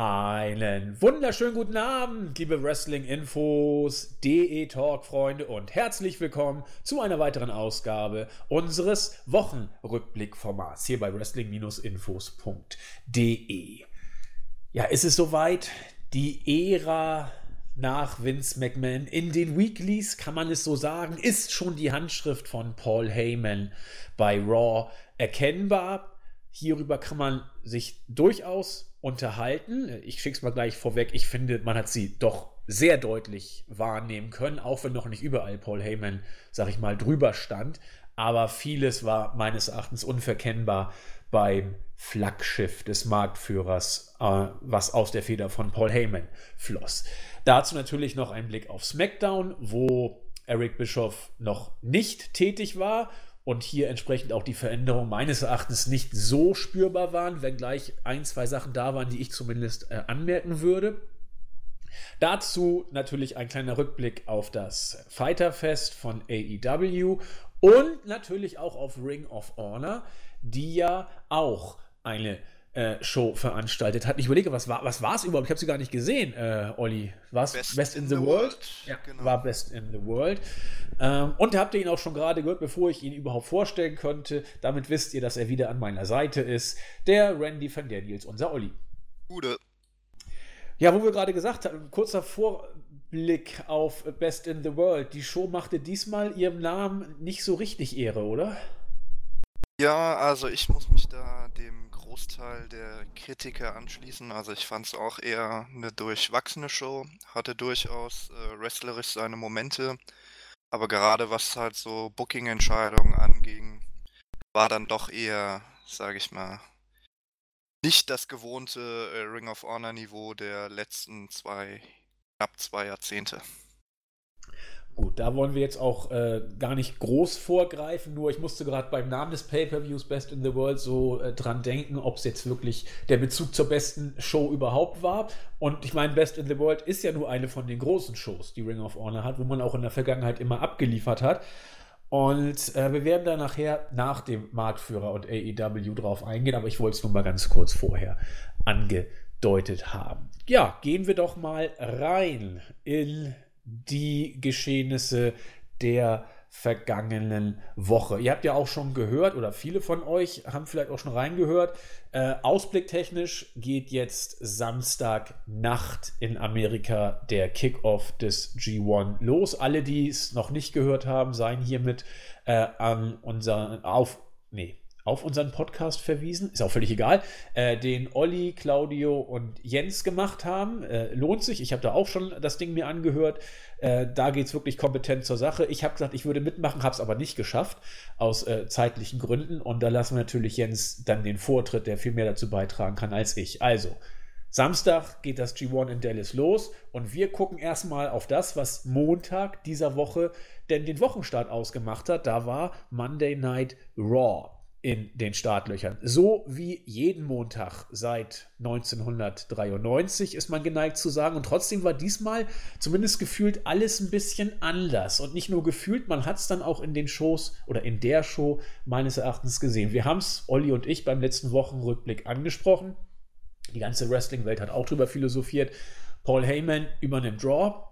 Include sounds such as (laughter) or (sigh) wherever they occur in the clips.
Einen wunderschönen guten Abend, liebe Wrestling-Infos, DE-Talk-Freunde und herzlich willkommen zu einer weiteren Ausgabe unseres Wochenrückblick-Formats hier bei Wrestling-Infos.de. Ja, ist es soweit? Die Ära nach Vince McMahon in den Weeklies, kann man es so sagen, ist schon die Handschrift von Paul Heyman bei Raw erkennbar. Hierüber kann man sich durchaus unterhalten. Ich schicke es mal gleich vorweg. Ich finde, man hat sie doch sehr deutlich wahrnehmen können, auch wenn noch nicht überall Paul Heyman, sag ich mal, drüber stand. Aber vieles war meines Erachtens unverkennbar beim Flaggschiff des Marktführers, äh, was aus der Feder von Paul Heyman floss. Dazu natürlich noch ein Blick auf SmackDown, wo Eric Bischoff noch nicht tätig war und hier entsprechend auch die Veränderungen meines Erachtens nicht so spürbar waren, wenngleich ein, zwei Sachen da waren, die ich zumindest äh, anmerken würde. Dazu natürlich ein kleiner Rückblick auf das Fighterfest von AEW und natürlich auch auf Ring of Honor, die ja auch eine äh, Show veranstaltet hat. Ich überlege, was war was es überhaupt? Ich habe sie gar nicht gesehen, äh, Olli. War es Best, Best, in, the, the World? World? Ja, genau. war Best in the World. Ähm, und habt ihr ihn auch schon gerade gehört, bevor ich ihn überhaupt vorstellen konnte. Damit wisst ihr, dass er wieder an meiner Seite ist. Der Randy van der Niels, unser Olli. Gute. Ja, wo wir gerade gesagt haben, kurzer Vorblick auf Best in the World. Die Show machte diesmal ihrem Namen nicht so richtig Ehre, oder? Ja, also ich muss mich da dem Großteil der Kritiker anschließen. Also ich fand es auch eher eine durchwachsene Show, hatte durchaus äh, wrestlerisch seine Momente, aber gerade was halt so Booking-Entscheidungen anging, war dann doch eher, sage ich mal, nicht das gewohnte äh, Ring of Honor Niveau der letzten zwei, knapp zwei Jahrzehnte. Gut, da wollen wir jetzt auch äh, gar nicht groß vorgreifen, nur ich musste gerade beim Namen des Pay-Per-Views Best in the World so äh, dran denken, ob es jetzt wirklich der Bezug zur besten Show überhaupt war. Und ich meine, Best in the World ist ja nur eine von den großen Shows, die Ring of Honor hat, wo man auch in der Vergangenheit immer abgeliefert hat. Und äh, wir werden da nachher nach dem Marktführer und AEW drauf eingehen, aber ich wollte es nur mal ganz kurz vorher angedeutet haben. Ja, gehen wir doch mal rein in die Geschehnisse der vergangenen Woche. Ihr habt ja auch schon gehört, oder viele von euch haben vielleicht auch schon reingehört, äh, ausblicktechnisch geht jetzt Samstagnacht in Amerika der Kickoff des G1 los. Alle, die es noch nicht gehört haben, seien hiermit äh, an unser, auf, nee, auf unseren Podcast verwiesen, ist auch völlig egal, äh, den Olli, Claudio und Jens gemacht haben. Äh, lohnt sich, ich habe da auch schon das Ding mir angehört. Äh, da geht es wirklich kompetent zur Sache. Ich habe gesagt, ich würde mitmachen, habe es aber nicht geschafft, aus äh, zeitlichen Gründen. Und da lassen wir natürlich Jens dann den Vortritt, der viel mehr dazu beitragen kann als ich. Also, Samstag geht das G1 in Dallas los und wir gucken erstmal auf das, was Montag dieser Woche denn den Wochenstart ausgemacht hat. Da war Monday Night Raw in den Startlöchern. So wie jeden Montag seit 1993 ist man geneigt zu sagen. Und trotzdem war diesmal zumindest gefühlt alles ein bisschen anders. Und nicht nur gefühlt, man hat es dann auch in den Shows oder in der Show meines Erachtens gesehen. Wir haben es, Olli und ich, beim letzten Wochenrückblick angesprochen. Die ganze Wrestling-Welt hat auch darüber philosophiert. Paul Heyman übernimmt Draw.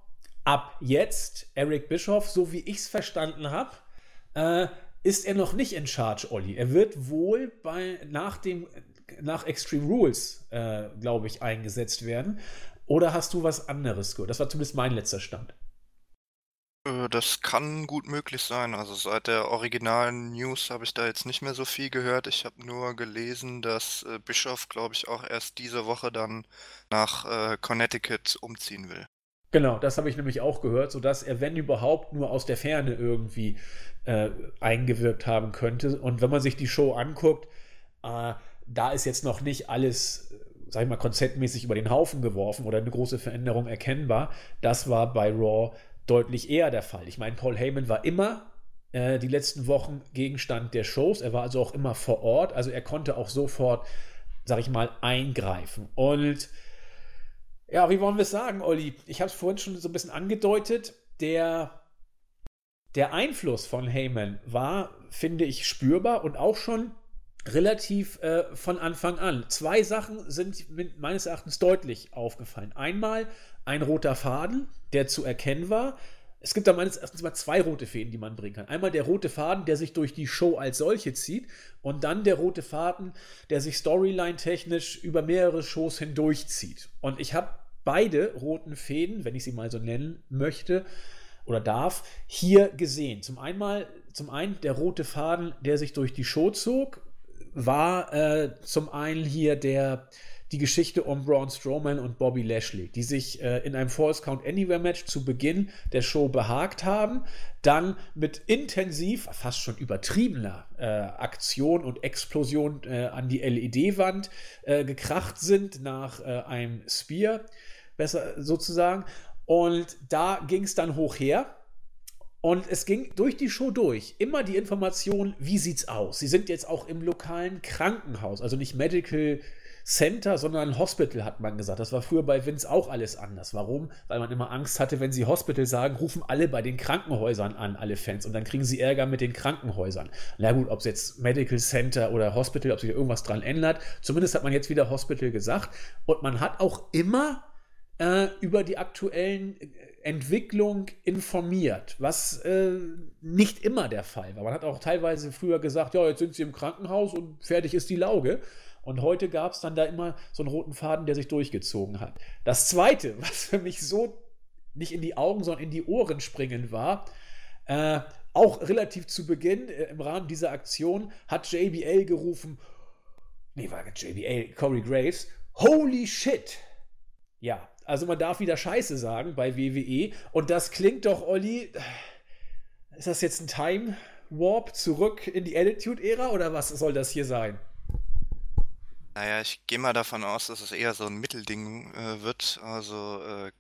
Ab jetzt Eric Bischoff, so wie ich es verstanden habe, äh, ist er noch nicht in Charge, Olli. Er wird wohl bei, nach, dem, nach Extreme Rules, äh, glaube ich, eingesetzt werden. Oder hast du was anderes gehört? Das war zumindest mein letzter Stand. Äh, das kann gut möglich sein. Also seit der originalen News habe ich da jetzt nicht mehr so viel gehört. Ich habe nur gelesen, dass äh, Bischof, glaube ich, auch erst diese Woche dann nach äh, Connecticut umziehen will. Genau, das habe ich nämlich auch gehört, sodass er, wenn überhaupt, nur aus der Ferne irgendwie äh, eingewirkt haben könnte. Und wenn man sich die Show anguckt, äh, da ist jetzt noch nicht alles, sag ich mal, konzeptmäßig über den Haufen geworfen oder eine große Veränderung erkennbar. Das war bei Raw deutlich eher der Fall. Ich meine, Paul Heyman war immer äh, die letzten Wochen Gegenstand der Shows. Er war also auch immer vor Ort. Also er konnte auch sofort, sag ich mal, eingreifen. Und ja, wie wollen wir es sagen, Olli? Ich habe es vorhin schon so ein bisschen angedeutet. Der, der Einfluss von Heyman war, finde ich, spürbar und auch schon relativ äh, von Anfang an. Zwei Sachen sind meines Erachtens deutlich aufgefallen. Einmal ein roter Faden, der zu erkennen war. Es gibt da meines Erachtens mal zwei rote Fäden, die man bringen kann. Einmal der rote Faden, der sich durch die Show als solche zieht, und dann der rote Faden, der sich storyline-technisch über mehrere Shows hindurchzieht. Und ich habe beide roten Fäden, wenn ich sie mal so nennen möchte oder darf, hier gesehen. Zum einen, zum einen der rote Faden, der sich durch die Show zog, war äh, zum einen hier der die Geschichte um Braun Strowman und Bobby Lashley, die sich äh, in einem False Count Anywhere Match zu Beginn der Show behagt haben, dann mit intensiv, fast schon übertriebener äh, Aktion und Explosion äh, an die LED-Wand äh, gekracht sind nach äh, einem Spear, besser sozusagen. Und da ging es dann hoch her. Und es ging durch die Show durch immer die Information, wie sieht's aus? Sie sind jetzt auch im lokalen Krankenhaus, also nicht Medical Center, sondern Hospital, hat man gesagt. Das war früher bei Vince auch alles anders. Warum? Weil man immer Angst hatte, wenn sie Hospital sagen, rufen alle bei den Krankenhäusern an, alle Fans. Und dann kriegen sie Ärger mit den Krankenhäusern. Na gut, ob es jetzt Medical Center oder Hospital, ob sich irgendwas dran ändert. Zumindest hat man jetzt wieder Hospital gesagt. Und man hat auch immer äh, über die aktuellen äh, Entwicklung informiert, was äh, nicht immer der Fall war. Man hat auch teilweise früher gesagt, ja, jetzt sind sie im Krankenhaus und fertig ist die Lauge. Und heute gab es dann da immer so einen roten Faden, der sich durchgezogen hat. Das Zweite, (laughs) was für mich so nicht in die Augen, sondern in die Ohren springen war, äh, auch relativ zu Beginn äh, im Rahmen dieser Aktion hat JBL gerufen, nee, war JBL, Corey Graves, holy shit. Ja, also man darf wieder Scheiße sagen bei WWE und das klingt doch, Olli, ist das jetzt ein Time Warp zurück in die Attitude-Ära oder was soll das hier sein? Naja, ich gehe mal davon aus, dass es eher so ein Mittelding äh, wird. Also äh,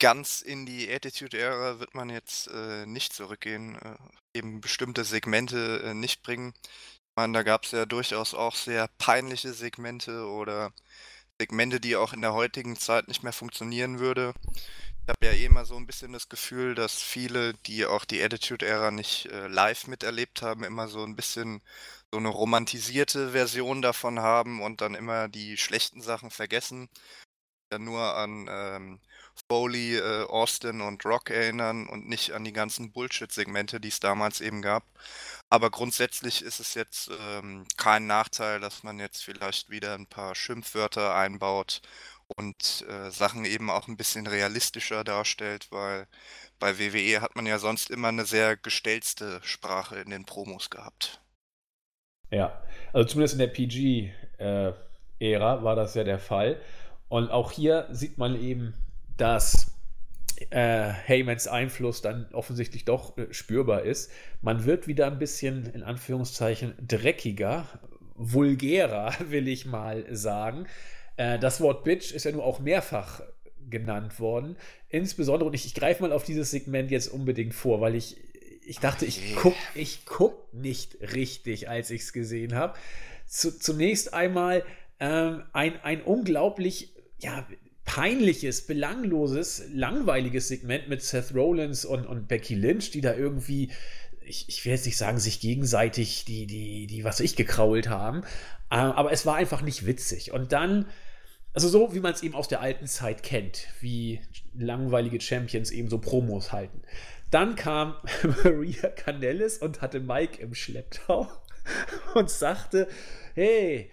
ganz in die Attitude-Ära wird man jetzt äh, nicht zurückgehen, äh, eben bestimmte Segmente äh, nicht bringen. Ich meine, da gab es ja durchaus auch sehr peinliche Segmente oder Segmente, die auch in der heutigen Zeit nicht mehr funktionieren würde. Ich habe ja eh immer so ein bisschen das Gefühl, dass viele, die auch die Attitude-Ära nicht äh, live miterlebt haben, immer so ein bisschen so eine romantisierte Version davon haben und dann immer die schlechten Sachen vergessen. Ja nur an ähm, Foley, äh, Austin und Rock erinnern und nicht an die ganzen Bullshit-Segmente, die es damals eben gab. Aber grundsätzlich ist es jetzt ähm, kein Nachteil, dass man jetzt vielleicht wieder ein paar Schimpfwörter einbaut und äh, Sachen eben auch ein bisschen realistischer darstellt, weil bei WWE hat man ja sonst immer eine sehr gestellte Sprache in den Promos gehabt. Ja, also zumindest in der PG-Ära äh, war das ja der Fall. Und auch hier sieht man eben, dass äh, Heymans Einfluss dann offensichtlich doch äh, spürbar ist. Man wird wieder ein bisschen, in Anführungszeichen, dreckiger, vulgärer, (laughs) will ich mal sagen. Äh, das Wort Bitch ist ja nur auch mehrfach genannt worden. Insbesondere, und ich, ich greife mal auf dieses Segment jetzt unbedingt vor, weil ich ich dachte, ich guck, ich guck nicht richtig, als ich es gesehen habe. Zu, zunächst einmal ähm, ein, ein unglaublich, ja, peinliches, belangloses, langweiliges Segment mit Seth Rollins und, und Becky Lynch, die da irgendwie, ich, ich will jetzt nicht sagen, sich gegenseitig die, die, die, was ich gekrault haben, äh, aber es war einfach nicht witzig. Und dann, also so wie man es eben aus der alten Zeit kennt, wie langweilige Champions eben so Promos halten. Dann kam (laughs) Maria Canellis und hatte Mike im Schlepptau (laughs) und sagte, hey,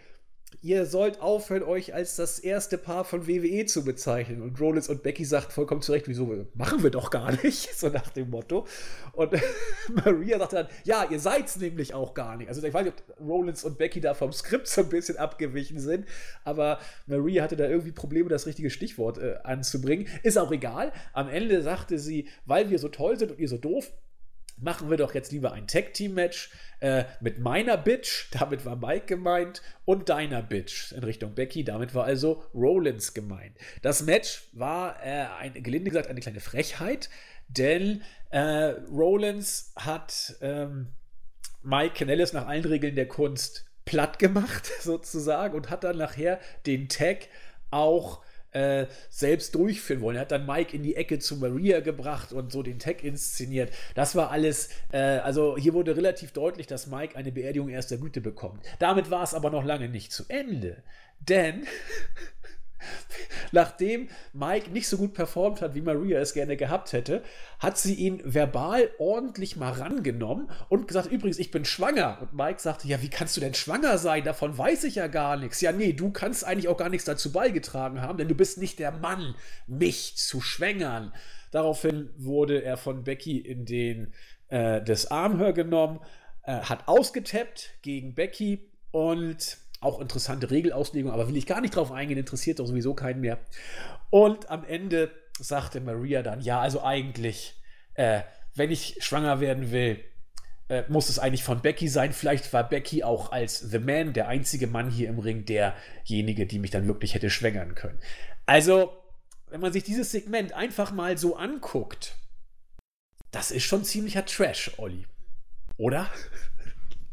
ihr sollt aufhören, euch als das erste Paar von WWE zu bezeichnen. Und Rollins und Becky sagt vollkommen zurecht, wieso, machen wir doch gar nicht, (laughs) so nach dem Motto. Und (laughs) Maria sagte dann, ja, ihr seid's nämlich auch gar nicht. Also ich weiß nicht, ob Rollins und Becky da vom Skript so ein bisschen abgewichen sind, aber Maria hatte da irgendwie Probleme, das richtige Stichwort äh, anzubringen. Ist auch egal. Am Ende sagte sie, weil wir so toll sind und ihr so doof, machen wir doch jetzt lieber ein Tag-Team-Match äh, mit meiner Bitch, (laughs) damit war Mike gemeint, und deiner Bitch in Richtung Becky, damit war also Rollins gemeint. Das Match war, äh, ein, gelinde gesagt, eine kleine Frechheit, denn äh, Rollins hat ähm, Mike Canellis nach allen Regeln der Kunst platt gemacht, (laughs) sozusagen, und hat dann nachher den Tag auch äh, selbst durchführen wollen. Er hat dann Mike in die Ecke zu Maria gebracht und so den Tag inszeniert. Das war alles, äh, also hier wurde relativ deutlich, dass Mike eine Beerdigung erster Güte bekommt. Damit war es aber noch lange nicht zu Ende. Denn (laughs) Nachdem Mike nicht so gut performt hat, wie Maria es gerne gehabt hätte, hat sie ihn verbal ordentlich mal rangenommen und gesagt, übrigens, ich bin schwanger. Und Mike sagte, ja, wie kannst du denn schwanger sein? Davon weiß ich ja gar nichts. Ja, nee, du kannst eigentlich auch gar nichts dazu beigetragen haben, denn du bist nicht der Mann, mich zu schwängern. Daraufhin wurde er von Becky in den äh, das Armhör genommen, äh, hat ausgetappt gegen Becky und auch interessante Regelauslegung, aber will ich gar nicht drauf eingehen, interessiert doch sowieso keinen mehr. Und am Ende sagte Maria dann, ja, also eigentlich, äh, wenn ich schwanger werden will, äh, muss es eigentlich von Becky sein. Vielleicht war Becky auch als The Man, der einzige Mann hier im Ring, derjenige, die mich dann wirklich hätte schwängern können. Also, wenn man sich dieses Segment einfach mal so anguckt, das ist schon ziemlicher Trash, Olli. Oder?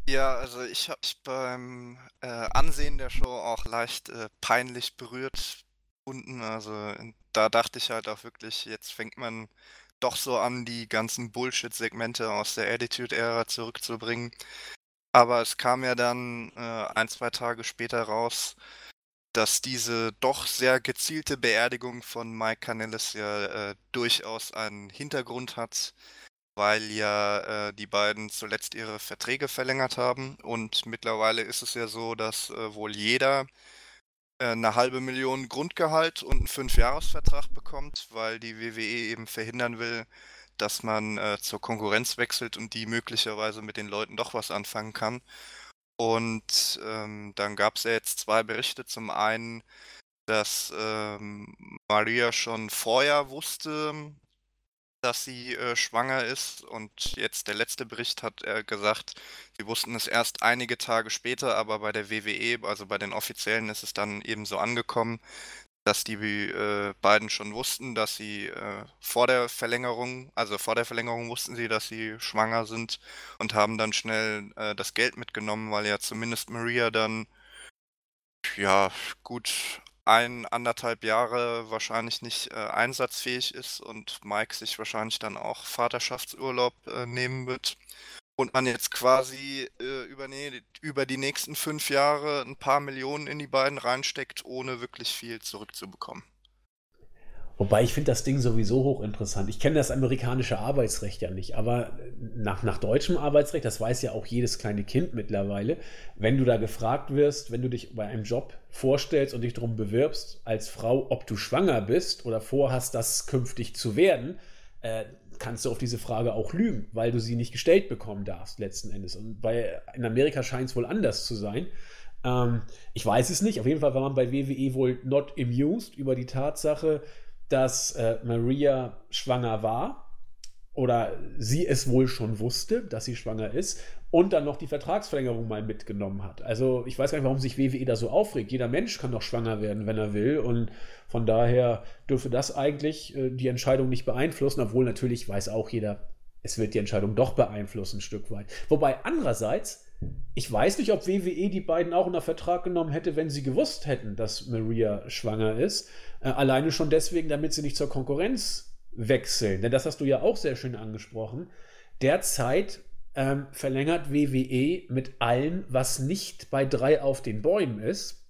Ja, also ich habe mich beim äh, Ansehen der Show auch leicht äh, peinlich berührt gefunden. Also da dachte ich halt auch wirklich, jetzt fängt man doch so an, die ganzen Bullshit-Segmente aus der Attitude-Ära zurückzubringen. Aber es kam ja dann äh, ein, zwei Tage später raus, dass diese doch sehr gezielte Beerdigung von Mike Canellis ja äh, durchaus einen Hintergrund hat weil ja äh, die beiden zuletzt ihre Verträge verlängert haben. Und mittlerweile ist es ja so, dass äh, wohl jeder äh, eine halbe Million Grundgehalt und einen Fünfjahresvertrag bekommt, weil die WWE eben verhindern will, dass man äh, zur Konkurrenz wechselt und die möglicherweise mit den Leuten doch was anfangen kann. Und ähm, dann gab es ja jetzt zwei Berichte. Zum einen, dass ähm, Maria schon vorher wusste, dass sie äh, schwanger ist. Und jetzt der letzte Bericht hat äh, gesagt, sie wussten es erst einige Tage später, aber bei der WWE, also bei den Offiziellen, ist es dann eben so angekommen, dass die äh, beiden schon wussten, dass sie äh, vor der Verlängerung, also vor der Verlängerung wussten sie, dass sie schwanger sind und haben dann schnell äh, das Geld mitgenommen, weil ja zumindest Maria dann ja gut ein, anderthalb Jahre wahrscheinlich nicht äh, einsatzfähig ist und Mike sich wahrscheinlich dann auch Vaterschaftsurlaub äh, nehmen wird. Und man jetzt quasi äh, über, nee, über die nächsten fünf Jahre ein paar Millionen in die beiden reinsteckt, ohne wirklich viel zurückzubekommen. Wobei ich finde das Ding sowieso hochinteressant. Ich kenne das amerikanische Arbeitsrecht ja nicht, aber nach, nach deutschem Arbeitsrecht, das weiß ja auch jedes kleine Kind mittlerweile, wenn du da gefragt wirst, wenn du dich bei einem Job vorstellst und dich darum bewirbst als Frau, ob du schwanger bist oder vorhast, das künftig zu werden, äh, kannst du auf diese Frage auch lügen, weil du sie nicht gestellt bekommen darfst letzten Endes. Und bei, in Amerika scheint es wohl anders zu sein. Ähm, ich weiß es nicht. Auf jeden Fall war man bei WWE wohl not amused über die Tatsache, dass äh, Maria schwanger war oder sie es wohl schon wusste, dass sie schwanger ist und dann noch die Vertragsverlängerung mal mitgenommen hat. Also ich weiß gar nicht, warum sich WWE da so aufregt. Jeder Mensch kann doch schwanger werden, wenn er will und von daher dürfe das eigentlich äh, die Entscheidung nicht beeinflussen, obwohl natürlich weiß auch jeder, es wird die Entscheidung doch beeinflussen ein Stück weit. Wobei andererseits ich weiß nicht, ob WWE die beiden auch unter Vertrag genommen hätte, wenn sie gewusst hätten, dass Maria schwanger ist. Äh, alleine schon deswegen, damit sie nicht zur Konkurrenz wechseln. Denn das hast du ja auch sehr schön angesprochen. Derzeit ähm, verlängert WWE mit allem, was nicht bei drei auf den Bäumen ist.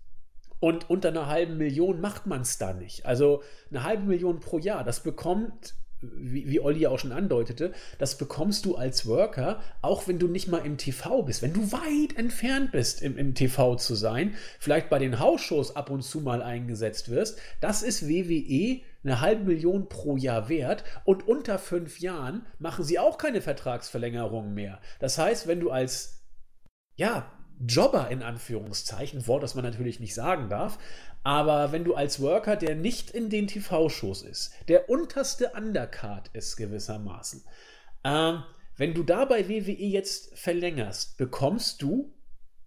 Und unter einer halben Million macht man es da nicht. Also eine halbe Million pro Jahr, das bekommt wie, wie Olli auch schon andeutete, das bekommst du als Worker, auch wenn du nicht mal im TV bist, wenn du weit entfernt bist, im, im TV zu sein, vielleicht bei den Hausshows ab und zu mal eingesetzt wirst, das ist WWE eine halbe Million pro Jahr wert und unter fünf Jahren machen sie auch keine Vertragsverlängerung mehr. Das heißt, wenn du als ja, Jobber in Anführungszeichen, Wort, das man natürlich nicht sagen darf, aber wenn du als Worker, der nicht in den TV-Shows ist, der unterste Undercard ist gewissermaßen, äh, wenn du da bei WWE jetzt verlängerst, bekommst du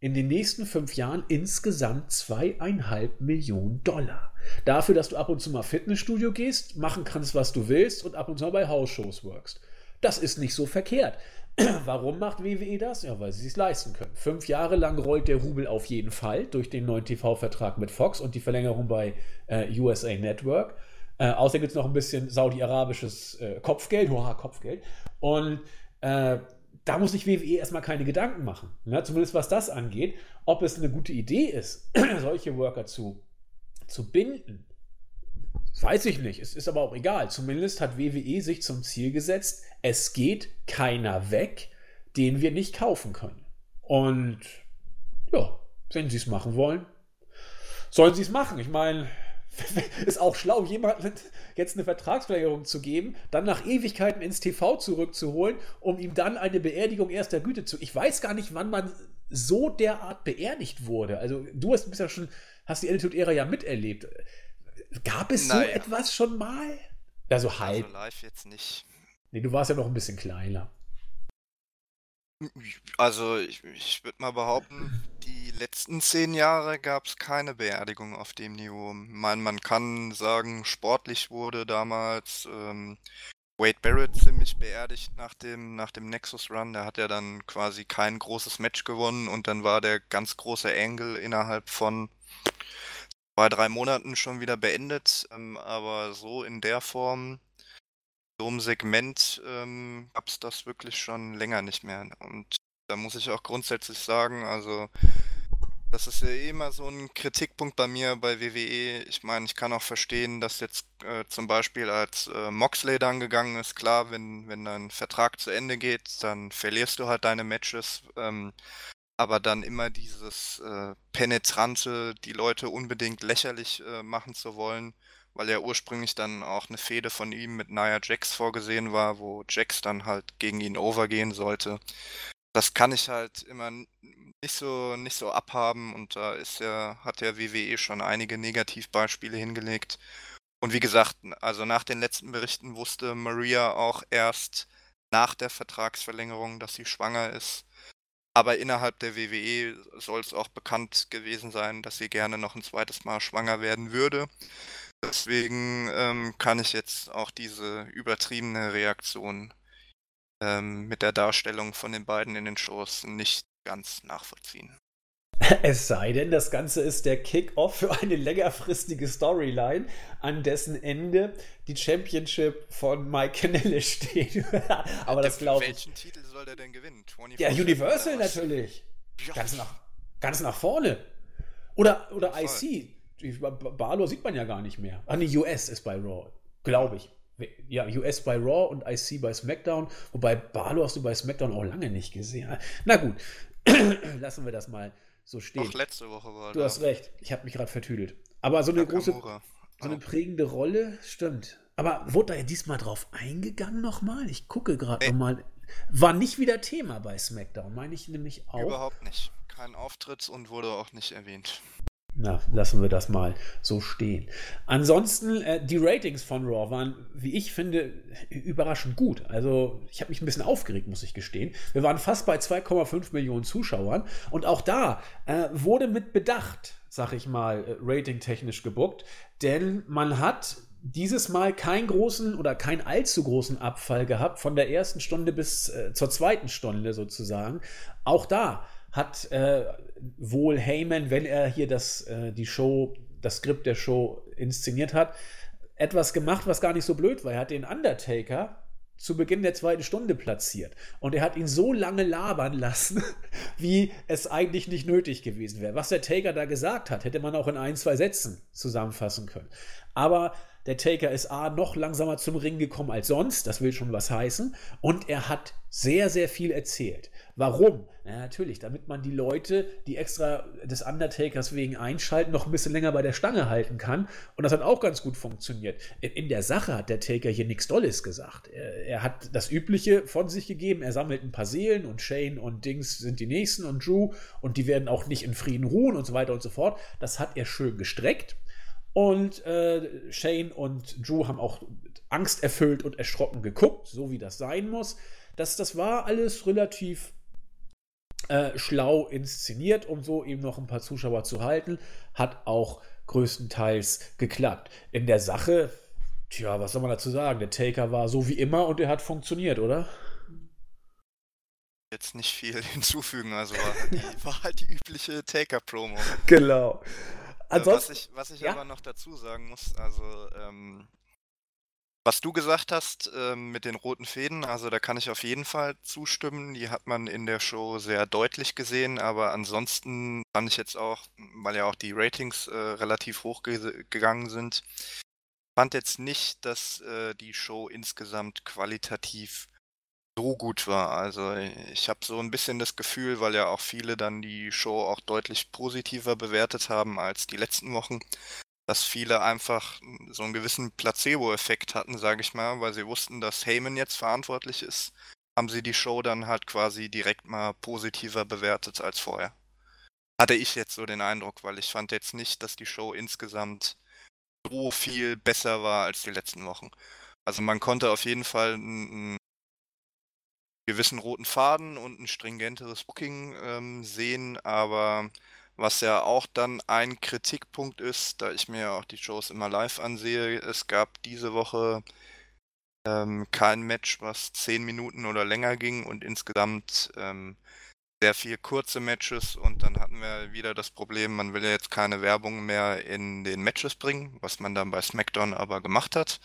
in den nächsten fünf Jahren insgesamt zweieinhalb Millionen Dollar. Dafür, dass du ab und zu mal Fitnessstudio gehst, machen kannst, was du willst und ab und zu mal bei Hausshows workst. Das ist nicht so verkehrt. (clears throat) Warum macht WWE das? Ja, weil sie es leisten können. Fünf Jahre lang rollt der Rubel auf jeden Fall durch den neuen TV-Vertrag mit Fox und die Verlängerung bei äh, USA Network. Äh, außerdem gibt es noch ein bisschen saudi-arabisches äh, Kopfgeld, hoha, Kopfgeld. Und äh, da muss sich WWE erstmal keine Gedanken machen. Ne? Zumindest was das angeht, ob es eine gute Idee ist, (clears throat) solche Worker zu, zu binden. Weiß ich nicht. Es ist aber auch egal. Zumindest hat WWE sich zum Ziel gesetzt, es geht keiner weg, den wir nicht kaufen können. Und ja, wenn sie es machen wollen, sollen sie es machen. Ich meine, (laughs) ist auch schlau, jemandem jetzt eine Vertragsverlängerung zu geben, dann nach Ewigkeiten ins TV zurückzuholen, um ihm dann eine Beerdigung erster Güte zu. Ich weiß gar nicht, wann man so derart beerdigt wurde. Also du hast bist ja schon, hast die Attitude-Ära ja miterlebt. Gab es naja. so etwas schon mal? Also halb. Also live jetzt nicht. Nee, du warst ja noch ein bisschen kleiner. Also ich, ich würde mal behaupten, die letzten zehn Jahre gab es keine Beerdigung auf dem Niveau. Man, man kann sagen, sportlich wurde damals ähm, Wade Barrett ziemlich beerdigt nach dem, nach dem Nexus Run. Der hat ja dann quasi kein großes Match gewonnen und dann war der ganz große Angle innerhalb von zwei, drei Monaten schon wieder beendet. Ähm, aber so in der Form so einem Segment ähm, gab es das wirklich schon länger nicht mehr. Und da muss ich auch grundsätzlich sagen, also das ist ja eh immer so ein Kritikpunkt bei mir bei WWE. Ich meine, ich kann auch verstehen, dass jetzt äh, zum Beispiel als äh, Moxley dann gegangen ist, klar, wenn, wenn dein Vertrag zu Ende geht, dann verlierst du halt deine Matches. Ähm, aber dann immer dieses äh, penetrante, die Leute unbedingt lächerlich äh, machen zu wollen, weil ja ursprünglich dann auch eine Fehde von ihm mit Nia Jax vorgesehen war, wo Jax dann halt gegen ihn overgehen sollte. Das kann ich halt immer nicht so, nicht so abhaben und da ist ja, hat der WWE schon einige Negativbeispiele hingelegt. Und wie gesagt, also nach den letzten Berichten wusste Maria auch erst nach der Vertragsverlängerung, dass sie schwanger ist. Aber innerhalb der WWE soll es auch bekannt gewesen sein, dass sie gerne noch ein zweites Mal schwanger werden würde. Deswegen ähm, kann ich jetzt auch diese übertriebene Reaktion ähm, mit der Darstellung von den beiden in den Shows nicht ganz nachvollziehen. (laughs) Es sei denn, das Ganze ist der Kick-Off für eine längerfristige Storyline, an dessen Ende die Championship von Mike Canelli (laughs) steht. Aber das glaube ich. Welchen Titel soll der denn gewinnen? ja, Universal natürlich. Ja. Ganz, nach, ganz nach vorne. Oder, oder IC. Balor sieht man ja gar nicht mehr. Ah, nee, US ist bei Raw, glaube ich. Ja, US bei Raw und IC bei SmackDown. Wobei Balor hast du bei SmackDown auch lange nicht gesehen. Na gut, (clears throat) lassen wir das mal so stehen. Auch letzte Woche war Du da. hast recht, ich habe mich gerade vertüdelt. Aber so eine große, so eine prägende Rolle, stimmt. Aber wurde da diesmal drauf eingegangen nochmal? Ich gucke gerade nochmal. War nicht wieder Thema bei SmackDown, meine ich nämlich auch. Überhaupt nicht. Kein Auftritt und wurde auch nicht erwähnt. Na, lassen wir das mal so stehen. Ansonsten, äh, die Ratings von Raw waren, wie ich finde, überraschend gut. Also, ich habe mich ein bisschen aufgeregt, muss ich gestehen. Wir waren fast bei 2,5 Millionen Zuschauern und auch da äh, wurde mit Bedacht, sag ich mal, äh, ratingtechnisch gebuckt, denn man hat dieses Mal keinen großen oder keinen allzu großen Abfall gehabt von der ersten Stunde bis äh, zur zweiten Stunde sozusagen. Auch da hat äh, wohl Heyman, wenn er hier das, äh, die Show, das Skript der Show inszeniert hat, etwas gemacht, was gar nicht so blöd war. Er hat den Undertaker zu Beginn der zweiten Stunde platziert. Und er hat ihn so lange labern lassen, (laughs) wie es eigentlich nicht nötig gewesen wäre. Was der Taker da gesagt hat, hätte man auch in ein, zwei Sätzen zusammenfassen können. Aber der Taker ist A noch langsamer zum Ring gekommen als sonst, das will schon was heißen. Und er hat sehr, sehr viel erzählt. Warum? Na, natürlich, damit man die Leute, die extra des Undertakers wegen einschalten, noch ein bisschen länger bei der Stange halten kann. Und das hat auch ganz gut funktioniert. In der Sache hat der Taker hier nichts Dolles gesagt. Er, er, hat das Übliche von sich gegeben. Er sammelt ein paar Seelen und Shane und Dings sind die Nächsten und Drew und die werden auch nicht in Frieden ruhen und so weiter und so fort. Das hat er schön gestreckt. Und äh, Shane und Drew haben auch angsterfüllt und erschrocken geguckt, so wie das sein muss. Das, das war alles relativ äh, schlau inszeniert, um so eben noch ein paar Zuschauer zu halten. Hat auch größtenteils geklappt. In der Sache, tja, was soll man dazu sagen? Der Taker war so wie immer und er hat funktioniert, oder? jetzt nicht viel (laughs) hinzufügen. Also war halt die, war halt die übliche Taker-Promo. Genau. Ansonsten, was ich, was ich ja? aber noch dazu sagen muss, also ähm, was du gesagt hast ähm, mit den roten Fäden, also da kann ich auf jeden Fall zustimmen. Die hat man in der Show sehr deutlich gesehen, aber ansonsten fand ich jetzt auch, weil ja auch die Ratings äh, relativ hoch ge gegangen sind, fand jetzt nicht, dass äh, die Show insgesamt qualitativ so gut war. Also ich habe so ein bisschen das Gefühl, weil ja auch viele dann die Show auch deutlich positiver bewertet haben als die letzten Wochen, dass viele einfach so einen gewissen Placebo-Effekt hatten, sage ich mal, weil sie wussten, dass Heyman jetzt verantwortlich ist, haben sie die Show dann halt quasi direkt mal positiver bewertet als vorher. Hatte ich jetzt so den Eindruck, weil ich fand jetzt nicht, dass die Show insgesamt so viel besser war als die letzten Wochen. Also man konnte auf jeden Fall einen gewissen roten Faden und ein stringenteres Booking ähm, sehen, aber was ja auch dann ein Kritikpunkt ist, da ich mir auch die Shows immer live ansehe, es gab diese Woche ähm, kein Match, was zehn Minuten oder länger ging und insgesamt ähm, sehr viel kurze Matches und dann hatten wir wieder das Problem, man will ja jetzt keine Werbung mehr in den Matches bringen, was man dann bei SmackDown aber gemacht hat.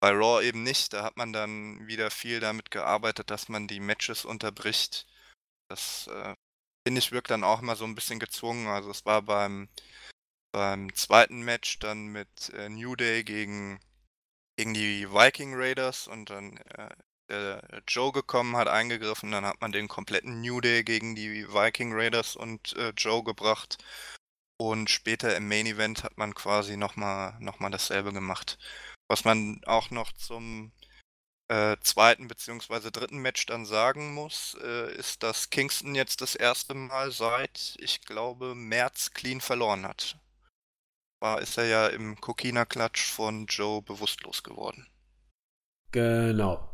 Bei Raw eben nicht, da hat man dann wieder viel damit gearbeitet, dass man die Matches unterbricht. Das äh, finde ich wirkt dann auch mal so ein bisschen gezwungen. Also es war beim, beim zweiten Match dann mit äh, New Day gegen, gegen die Viking Raiders und dann äh, der Joe gekommen, hat eingegriffen, dann hat man den kompletten New Day gegen die Viking Raiders und äh, Joe gebracht. Und später im Main Event hat man quasi nochmal noch mal dasselbe gemacht. Was man auch noch zum äh, zweiten bzw. dritten Match dann sagen muss, äh, ist, dass Kingston jetzt das erste Mal seit, ich glaube, März clean verloren hat. War ist er ja im Kokina-Klatsch von Joe bewusstlos geworden. Genau.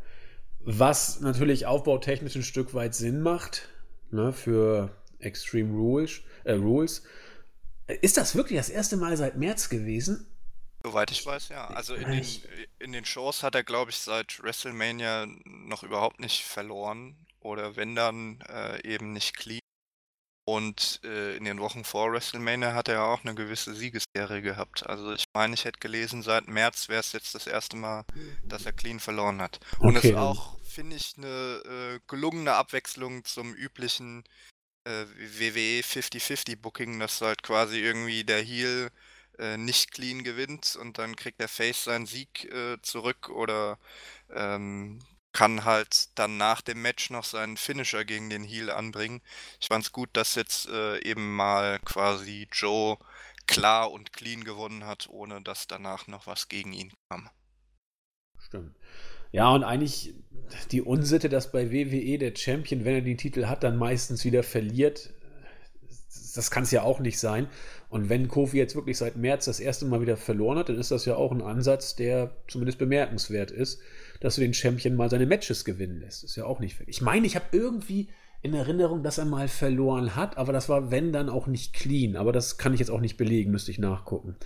Was natürlich aufbautechnisch ein Stück weit Sinn macht, ne, für Extreme Rules, äh, Rules. Ist das wirklich das erste Mal seit März gewesen? Soweit ich weiß, ja. Also in den, in den Shows hat er, glaube ich, seit WrestleMania noch überhaupt nicht verloren. Oder wenn dann äh, eben nicht clean. Und äh, in den Wochen vor WrestleMania hat er auch eine gewisse Siegesserie gehabt. Also ich meine, ich hätte gelesen, seit März wäre es jetzt das erste Mal, dass er clean verloren hat. Und es ist auch, finde ich, eine äh, gelungene Abwechslung zum üblichen äh, WWE 50-50 Booking, dass halt quasi irgendwie der Heel äh, nicht clean gewinnt und dann kriegt der Face seinen Sieg äh, zurück oder ähm, kann halt dann nach dem Match noch seinen Finisher gegen den Heel anbringen. Ich fand's gut, dass jetzt äh, eben mal quasi Joe klar und clean gewonnen hat, ohne dass danach noch was gegen ihn kam. Stimmt. Ja, und eigentlich die Unsitte, dass bei WWE der Champion, wenn er den Titel hat, dann meistens wieder verliert, das kann es ja auch nicht sein. Und wenn Kofi jetzt wirklich seit März das erste Mal wieder verloren hat, dann ist das ja auch ein Ansatz, der zumindest bemerkenswert ist, dass du den Champion mal seine Matches gewinnen lässt. ist ja auch nicht. Ich meine, ich habe irgendwie in Erinnerung, dass er mal verloren hat, aber das war, wenn, dann auch nicht clean. Aber das kann ich jetzt auch nicht belegen, müsste ich nachgucken.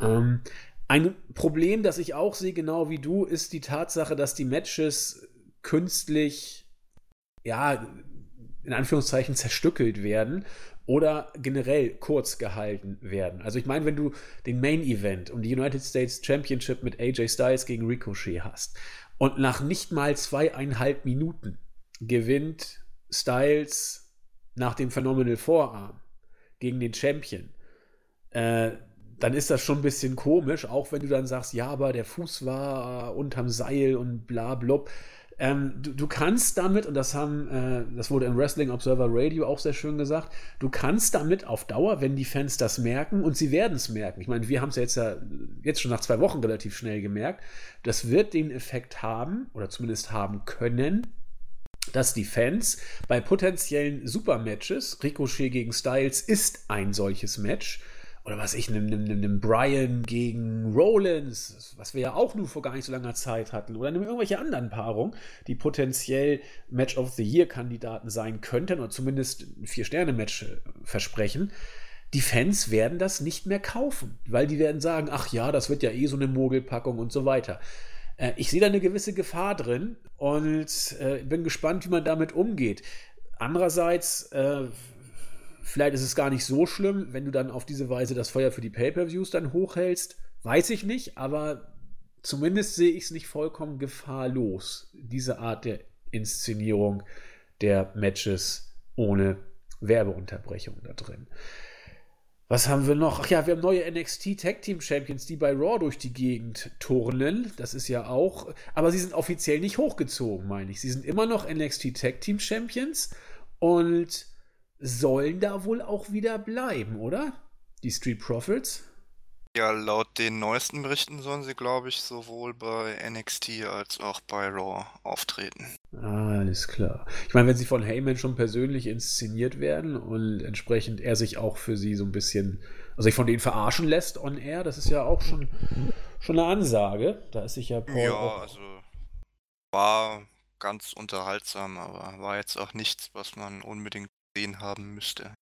Ähm, ein Problem, das ich auch sehe, genau wie du, ist die Tatsache, dass die Matches künstlich, ja, in Anführungszeichen zerstückelt werden oder generell kurz gehalten werden. Also ich meine, wenn du den Main Event um die United States Championship mit AJ Styles gegen Ricochet hast und nach nicht mal zweieinhalb Minuten gewinnt Styles nach dem Phenomenal Vorarm gegen den Champion, äh, dann ist das schon ein bisschen komisch, auch wenn du dann sagst, ja, aber der Fuß war unterm Seil und bla blub. Ähm, du, du, kannst damit, und das haben, äh, das wurde im Wrestling Observer Radio auch sehr schön gesagt, du kannst damit auf Dauer, wenn die Fans das merken, und sie werden es merken. Ich meine, wir haben es ja jetzt ja jetzt schon nach zwei Wochen relativ schnell gemerkt, das wird den Effekt haben, oder zumindest haben können, dass die Fans bei potenziellen Supermatches, Ricochet gegen Styles ist ein solches Match, oder was ich, einem, einem, einem Brian gegen Rollins, was wir ja auch nur vor gar nicht so langer Zeit hatten, oder einem irgendwelche anderen Paarungen, die potenziell Match of the Year-Kandidaten sein könnten, oder zumindest ein Vier-Sterne-Match äh, versprechen. Die Fans werden das nicht mehr kaufen, weil die werden sagen, ach ja, das wird ja eh so eine Mogelpackung und so weiter. Äh, ich sehe da eine gewisse Gefahr drin und äh, bin gespannt, wie man damit umgeht andererseits, äh, vielleicht ist es gar nicht so schlimm, wenn du dann auf diese Weise das Feuer für die Pay-per-Views dann hochhältst. Weiß ich nicht, aber zumindest sehe ich es nicht vollkommen gefahrlos, diese Art der Inszenierung der Matches ohne Werbeunterbrechung da drin. Was haben wir noch? Ach ja, wir haben neue NXT Tag Team Champions, die bei Raw durch die Gegend turnen. Das ist ja auch, aber sie sind offiziell nicht hochgezogen, meine ich. Sie sind immer noch NXT Tag Team Champions und sollen da wohl auch wieder bleiben, oder? Die Street Profits. Ja, laut den neuesten Berichten sollen sie, glaube ich, sowohl bei NXT als auch bei Raw auftreten. Alles klar. Ich meine, wenn sie von Heyman schon persönlich inszeniert werden und entsprechend er sich auch für sie so ein bisschen, also sich von denen verarschen lässt on air, das ist ja auch schon, schon eine Ansage. Da ist sich ja Paul Ja, auch also war ganz unterhaltsam, aber war jetzt auch nichts, was man unbedingt gesehen haben müsste.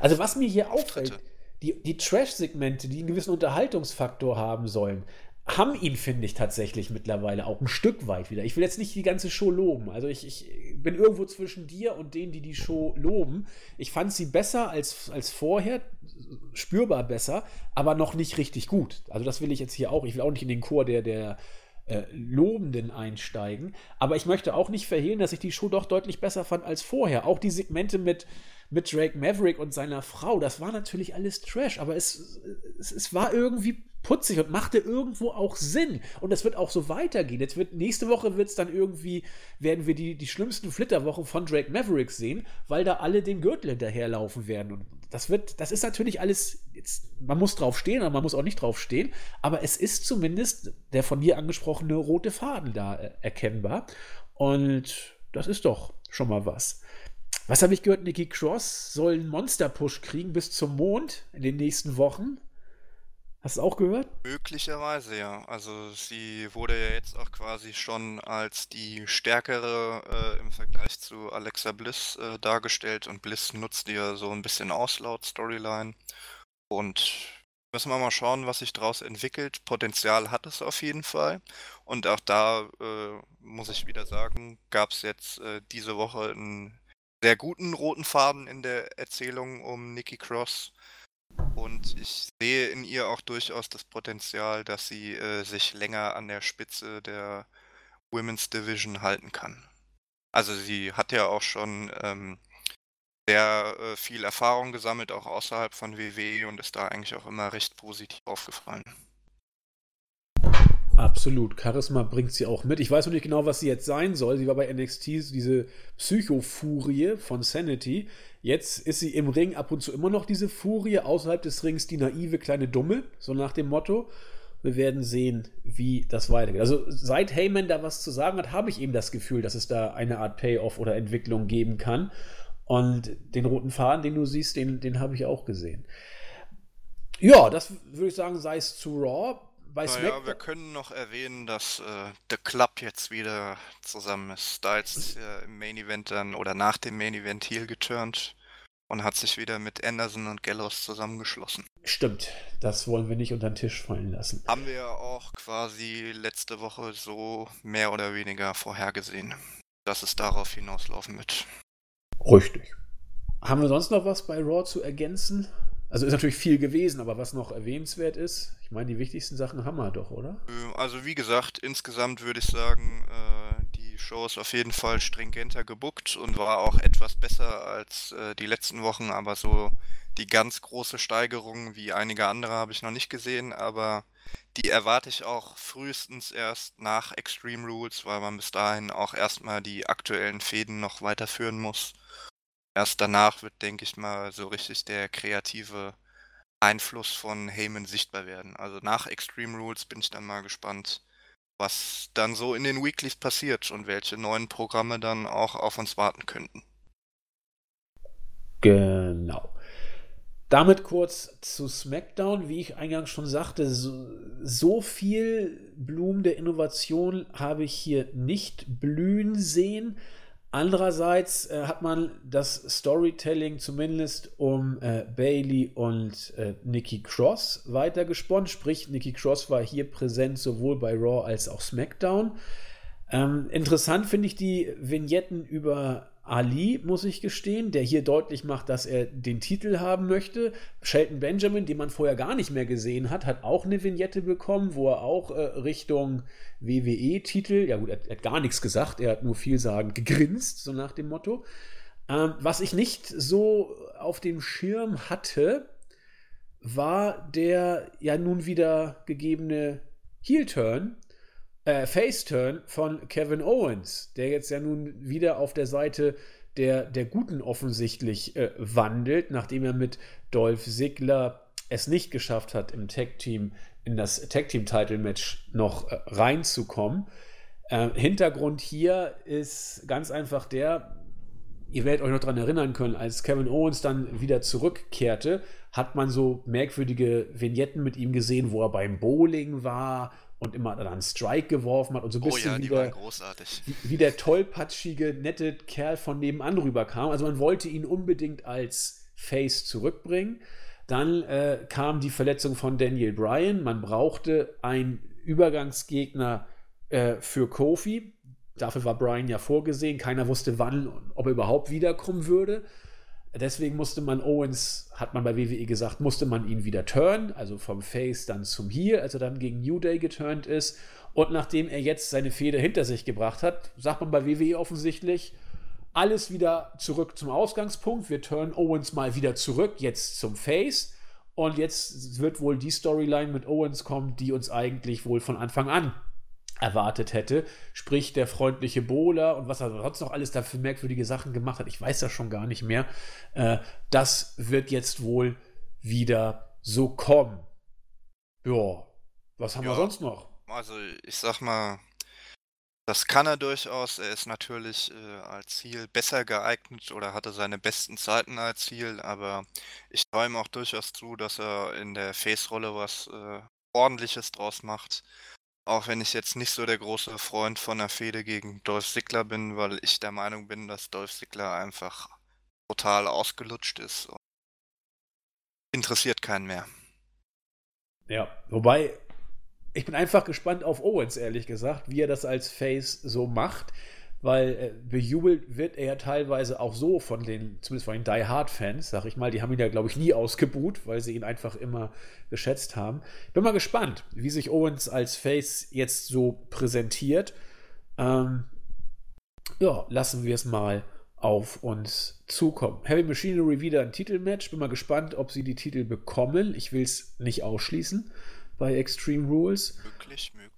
Also was mir hier auffällt, die, die Trash-Segmente, die einen gewissen Unterhaltungsfaktor haben sollen, haben ihn, finde ich, tatsächlich mittlerweile auch ein Stück weit wieder. Ich will jetzt nicht die ganze Show loben. Also ich, ich bin irgendwo zwischen dir und denen, die die Show loben. Ich fand sie besser als, als vorher, spürbar besser, aber noch nicht richtig gut. Also das will ich jetzt hier auch. Ich will auch nicht in den Chor der, der äh, Lobenden einsteigen. Aber ich möchte auch nicht verhehlen, dass ich die Show doch deutlich besser fand als vorher. Auch die Segmente mit mit Drake Maverick und seiner Frau, das war natürlich alles Trash, aber es, es, es war irgendwie putzig und machte irgendwo auch Sinn. Und es wird auch so weitergehen. Jetzt wird, nächste Woche wird es dann irgendwie, werden wir die, die schlimmsten Flitterwochen von Drake Maverick sehen, weil da alle den Gürtel hinterherlaufen werden. Und das wird, das ist natürlich alles, jetzt, man muss drauf stehen, aber man muss auch nicht drauf stehen. Aber es ist zumindest der von dir angesprochene rote Faden da äh, erkennbar. Und das ist doch schon mal was. Was habe ich gehört? Nikki Cross soll einen Monster-Push kriegen bis zum Mond in den nächsten Wochen. Hast du auch gehört? Möglicherweise, ja. Also sie wurde ja jetzt auch quasi schon als die stärkere äh, im Vergleich zu Alexa Bliss äh, dargestellt und Bliss nutzt ihr so ein bisschen aus laut Storyline. Und müssen wir mal schauen, was sich daraus entwickelt. Potenzial hat es auf jeden Fall. Und auch da äh, muss ich wieder sagen, gab es jetzt äh, diese Woche ein sehr guten roten Faden in der Erzählung um Nikki Cross. Und ich sehe in ihr auch durchaus das Potenzial, dass sie äh, sich länger an der Spitze der Women's Division halten kann. Also sie hat ja auch schon ähm, sehr äh, viel Erfahrung gesammelt, auch außerhalb von WWE und ist da eigentlich auch immer recht positiv aufgefallen. Absolut. Charisma bringt sie auch mit. Ich weiß noch nicht genau, was sie jetzt sein soll. Sie war bei NXT diese Psychofurie von Sanity. Jetzt ist sie im Ring ab und zu immer noch diese Furie, außerhalb des Rings die naive kleine Dumme, so nach dem Motto. Wir werden sehen, wie das weitergeht. Also seit Heyman da was zu sagen hat, habe ich eben das Gefühl, dass es da eine Art Payoff oder Entwicklung geben kann. Und den roten Faden, den du siehst, den, den habe ich auch gesehen. Ja, das würde ich sagen, sei es zu Raw bei naja, Smackdown. wir können noch erwähnen, dass äh, The Club jetzt wieder zusammen ist. Styles ist ja im Main Event dann oder nach dem Main Event Heel geturnt und hat sich wieder mit Anderson und Gallows zusammengeschlossen. Stimmt, das wollen wir nicht unter den Tisch fallen lassen. Haben wir auch quasi letzte Woche so mehr oder weniger vorhergesehen, dass es darauf hinauslaufen wird. Richtig. Haben wir sonst noch was bei Raw zu ergänzen? Also ist natürlich viel gewesen, aber was noch erwähnenswert ist, ich meine, die wichtigsten Sachen haben wir doch, oder? Ähm, also wie gesagt, insgesamt würde ich sagen, äh, die Show ist auf jeden Fall stringenter gebuckt und war auch etwas besser als äh, die letzten Wochen, aber so die ganz große Steigerung wie einige andere habe ich noch nicht gesehen, aber die erwarte ich auch frühestens erst nach Extreme Rules, weil man bis dahin auch erstmal die aktuellen Fäden noch weiterführen muss erst danach wird, denke ich mal, so richtig der kreative Einfluss von Heyman sichtbar werden. Also nach Extreme Rules bin ich dann mal gespannt, was dann so in den Weeklies passiert und welche neuen Programme dann auch auf uns warten könnten. Genau. Damit kurz zu SmackDown. Wie ich eingangs schon sagte, so, so viel Blumen der Innovation habe ich hier nicht blühen sehen. Andererseits äh, hat man das Storytelling zumindest um äh, Bailey und äh, Nikki Cross weitergesponnen. Sprich, Nikki Cross war hier präsent sowohl bei Raw als auch SmackDown. Ähm, interessant finde ich die Vignetten über Ali, muss ich gestehen, der hier deutlich macht, dass er den Titel haben möchte. Shelton Benjamin, den man vorher gar nicht mehr gesehen hat, hat auch eine Vignette bekommen, wo er auch äh, Richtung WWE-Titel, ja gut, er, er, hat gar nichts gesagt, er hat nur vielsagend gegrinst, so nach dem Motto. Ähm, was ich nicht so auf dem Schirm hatte, war der ja nun wieder gegebene Heel-Turn, äh, Face-Turn von Kevin Owens, der jetzt ja nun wieder auf der Seite der, der Guten offensichtlich äh, wandelt, nachdem er mit Dolph Ziggler es nicht geschafft hat, im Tag-Team, in das Tag-Team-Title-Match noch äh, reinzukommen. Äh, Hintergrund hier ist ganz einfach der, ihr werdet euch noch daran erinnern können, als Kevin Owens dann wieder zurückkehrte, hat man so merkwürdige Vignetten mit ihm gesehen, wo er beim Bowling war und immer dann einen Strike geworfen hat und so ein bisschen oh ja, wie, der, wie, wie, der tollpatschige, nette Kerl von nebenan rüberkam. Also man wollte ihn unbedingt als Face zurückbringen. Dann äh, kam die Verletzung von Daniel Bryan. Man brauchte einen Übergangsgegner äh, für Kofi. Dafür war Bryan ja vorgesehen. Keiner wusste, wann, ob er überhaupt wiederkommen würde. Deswegen musste man Owens, hat man bei WWE gesagt, musste man ihn wieder turnen, also vom Face dann zum Heel, als er dann gegen New Day geturnt ist. Und nachdem er jetzt seine Fehde hinter sich gebracht hat, sagt man bei WWE offensichtlich, alles wieder zurück zum Ausgangspunkt. Wir turnen Owens mal wieder zurück, jetzt zum Face. Und jetzt wird wohl die Storyline mit Owens kommen, die uns eigentlich wohl von Anfang an erwartet hätte. Sprich, der freundliche Bowler und was er sonst noch alles dafür merkwürdige Sachen gemacht hat, ich weiß das schon gar nicht mehr. Äh, das wird jetzt wohl wieder so kommen. Ja, was haben ja, wir sonst noch? Also, ich sag mal, das kann er durchaus. Er ist natürlich äh, als Ziel besser geeignet oder hatte seine besten Zeiten als Ziel, aber ich traue ihm auch durchaus zu, dass er in der Face-Rolle was äh, Ordentliches draus macht. Auch wenn ich jetzt nicht so der große Freund von der Fehde gegen Dolph Ziggler bin, weil ich der Meinung bin, dass Dolph Ziggler einfach total ausgelutscht ist interessiert keinen mehr. Ja, wobei ich bin einfach gespannt auf Owens, ehrlich gesagt, wie er das als Face so macht weil äh, bejubelt wird er teilweise auch so von den, zumindest von den Die Hard Fans, sag ich mal, die haben ihn ja, glaube ich, nie ausgebuht, weil sie ihn einfach immer geschätzt haben. Bin mal gespannt, wie sich Owens als Face jetzt so präsentiert. Ähm, ja, lassen wir es mal auf uns zukommen. Heavy Machinery wieder ein Titelmatch. Bin mal gespannt, ob sie die Titel bekommen. Ich will es nicht ausschließen bei Extreme Rules. Möglich, möglich.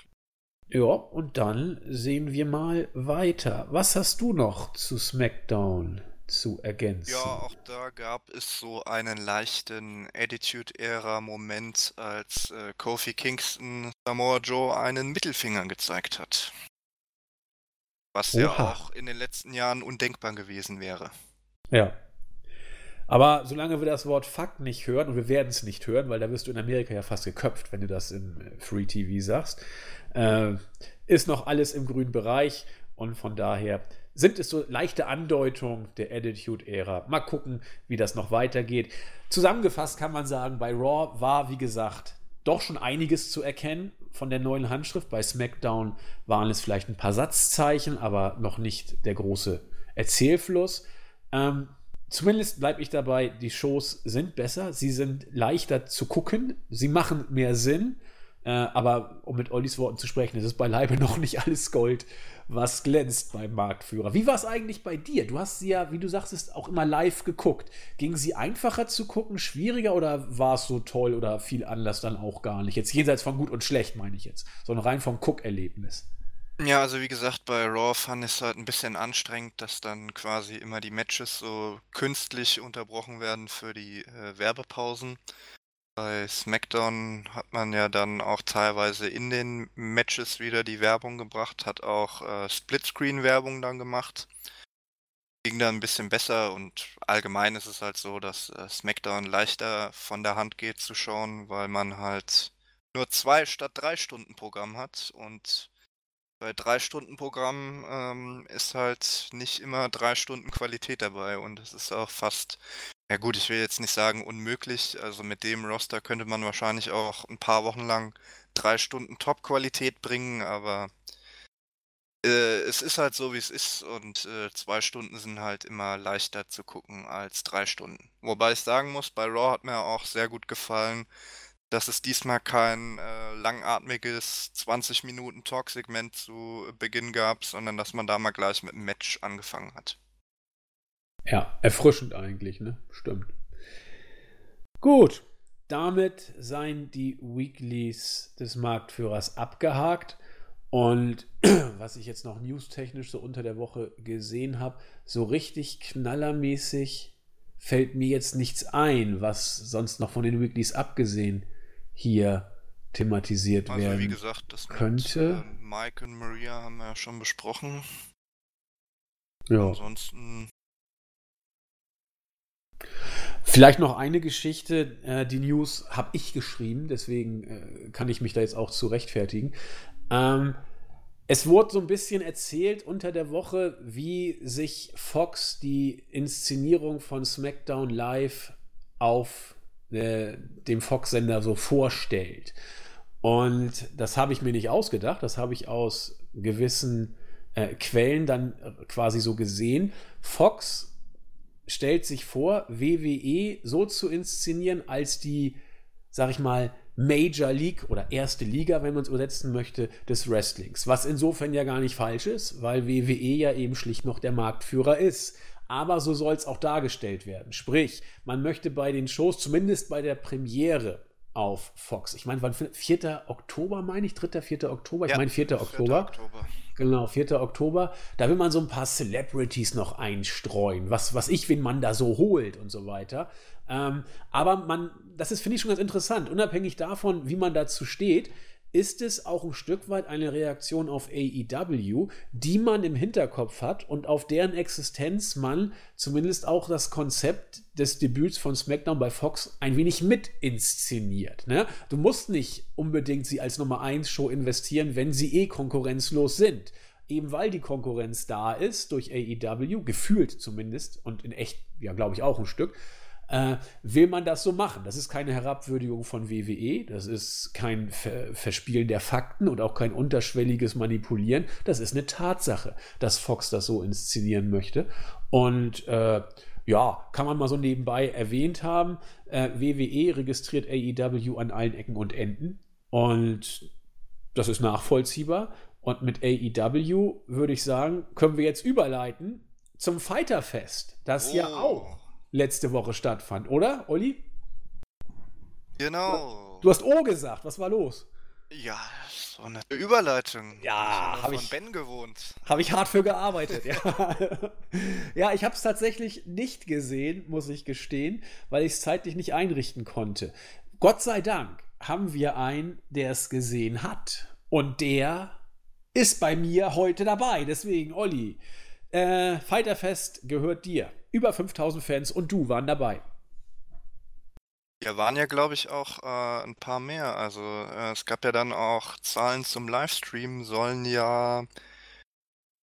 Ja, und dann sehen wir mal weiter. Was hast du noch zu SmackDown zu ergänzen? Ja, auch da gab es so einen leichten Attitude-Ära-Moment, als äh, Kofi Kingston Samoa Joe einen Mittelfinger gezeigt hat. Was Oha. ja auch in den letzten Jahren undenkbar gewesen wäre. Ja. Aber solange wir das Wort Fuck nicht hören, und wir werden es nicht hören, weil da wirst du in Amerika ja fast geköpft, wenn du das im äh, Free TV sagst, äh, ist noch alles im grünen Bereich und von daher sind es so leichte Andeutungen der Attitude-Ära. Mal gucken, wie das noch weitergeht. Zusammengefasst kann man sagen, bei Raw war, wie gesagt, doch schon einiges zu erkennen von der neuen Handschrift. Bei SmackDown waren es vielleicht ein paar Satzzeichen, aber noch nicht der große Erzählfluss. Ähm, zumindest bleibe ich dabei, die Shows sind besser, sie sind leichter zu gucken, sie machen mehr Sinn. Äh, aber um mit Ollis Worten zu sprechen, es ist beileibe (laughs) noch nicht alles Gold, was glänzt beim Marktführer. Wie war es eigentlich bei dir? Du hast sie ja, wie du sagst, auch immer live geguckt. Ging sie einfacher zu gucken, schwieriger oder war es so toll oder viel Anlass dann auch gar nicht? Jetzt jenseits von gut und schlecht, meine ich jetzt, sondern rein vom Guckerlebnis. Ja, also wie gesagt, bei Raw fand ich es halt ein bisschen anstrengend, dass dann quasi immer die Matches so künstlich unterbrochen werden für die äh, Werbepausen. Bei SmackDown hat man ja dann auch teilweise in den Matches wieder die Werbung gebracht, hat auch äh, Splitscreen-Werbung dann gemacht. Ging dann ein bisschen besser und allgemein ist es halt so, dass äh, SmackDown leichter von der Hand geht zu schauen, weil man halt nur zwei statt drei Stunden Programm hat und bei drei Stunden Programm ähm, ist halt nicht immer drei Stunden Qualität dabei und es ist auch fast ja gut, ich will jetzt nicht sagen unmöglich. Also mit dem Roster könnte man wahrscheinlich auch ein paar Wochen lang drei Stunden Top-Qualität bringen, aber Äh, es ist halt so, wie es ist und äh, zwei Stunden sind halt immer leichter zu gucken als drei Stunden. Wobei ich sagen muss, bei Raw hat mir auch sehr gut gefallen, dass es diesmal kein äh, langatmiges 20 Minuten Talk-Segment zu Beginn gab, sondern dass man da mal gleich mit dem Match angefangen hat. Ja, erfrischend eigentlich, ne? Stimmt. Gut, damit seien die Weeklies des Marktführers abgehakt. Und (clears throat) was ich jetzt noch newstechnisch so unter der Woche gesehen habe, so richtig knallermäßig fällt mir jetzt nichts ein, was sonst noch von den Weeklies abgesehen hier thematisiert also, werden wie gesagt, das könnte. Mit, äh, Mike und Maria haben wir ja schon besprochen. Ja. Ansonsten. Vielleicht noch eine Geschichte, äh, die News habe ich geschrieben, deswegen äh, kann ich mich da jetzt auch zu rechtfertigen. Ähm, es wurde so ein bisschen erzählt unter der Woche, wie sich Fox die Inszenierung von SmackDown Live auf äh, dem Fox-Sender so vorstellt. Und das habe ich mir nicht ausgedacht, das habe ich aus gewissen äh, Quellen dann quasi so gesehen. Fox stellt sich vor, WWE so zu inszenieren, als die, sag ich mal, Major League oder erste Liga, wenn man es übersetzen möchte, des Wrestlings. Was insofern ja gar nicht falsch ist, weil WWE ja eben schlicht noch der Marktführer ist aber so soll es auch dargestellt werden. Sprich, man möchte bei den Shows, zumindest bei der Premiere auf Fox, ich meine, wann 4. Oktober, meine ich, 3., 4. Oktober, ich ja, meine 4. 4. Oktober. Oktober. Genau, 4. Oktober. Da will man so ein paar Celebrities noch einstreuen, was, was ich, wen man da so holt und so weiter. Ähm, aber man, das ist, finde ich, schon ganz interessant, unabhängig davon, wie man dazu steht ist es auch ein Stück weit eine Reaktion auf AEW, die man im Hinterkopf hat und auf deren Existenz man zumindest auch das Konzept des Debüts von SmackDown bei Fox ein wenig mit inszeniert. Ne? Du musst nicht unbedingt sie als Nummer 1 Show investieren, wenn sie eh konkurrenzlos sind. Eben weil die Konkurrenz da ist durch AEW, gefühlt zumindest und in echt, ja, glaube ich auch ein Stück, äh, will man das so machen. Das ist keine Herabwürdigung von WWE, das ist kein Ver Verspielen der Fakten und auch kein unterschwelliges Manipulieren. Das ist eine Tatsache, dass Fox das so inszenieren möchte. Und äh, ja, kann man mal so nebenbei erwähnt haben. Äh, WWE registriert AEW an allen Ecken und Enden. Und das ist nachvollziehbar. Und mit AEW würde ich sagen, können wir jetzt überleiten zum Fighterfest, das oh. ja auch letzte Woche stattfand, oder, Olli? Genau. Du hast O gesagt, was war los? Ja, so eine Überleitung. Ja, habe ich Ben gewohnt. Habe ich hart für gearbeitet. ja. (laughs) ja, ich habe es tatsächlich nicht gesehen, muss ich gestehen, weil ich es zeitlich nicht einrichten konnte. Gott sei Dank haben wir einen, der es gesehen hat und der ist bei mir heute dabei. Deswegen, Olli, äh, Fighterfest gehört dir. Über 5000 Fans und du waren dabei. Ja, waren ja, glaube ich, auch äh, ein paar mehr. Also äh, es gab ja dann auch Zahlen zum Livestream, sollen ja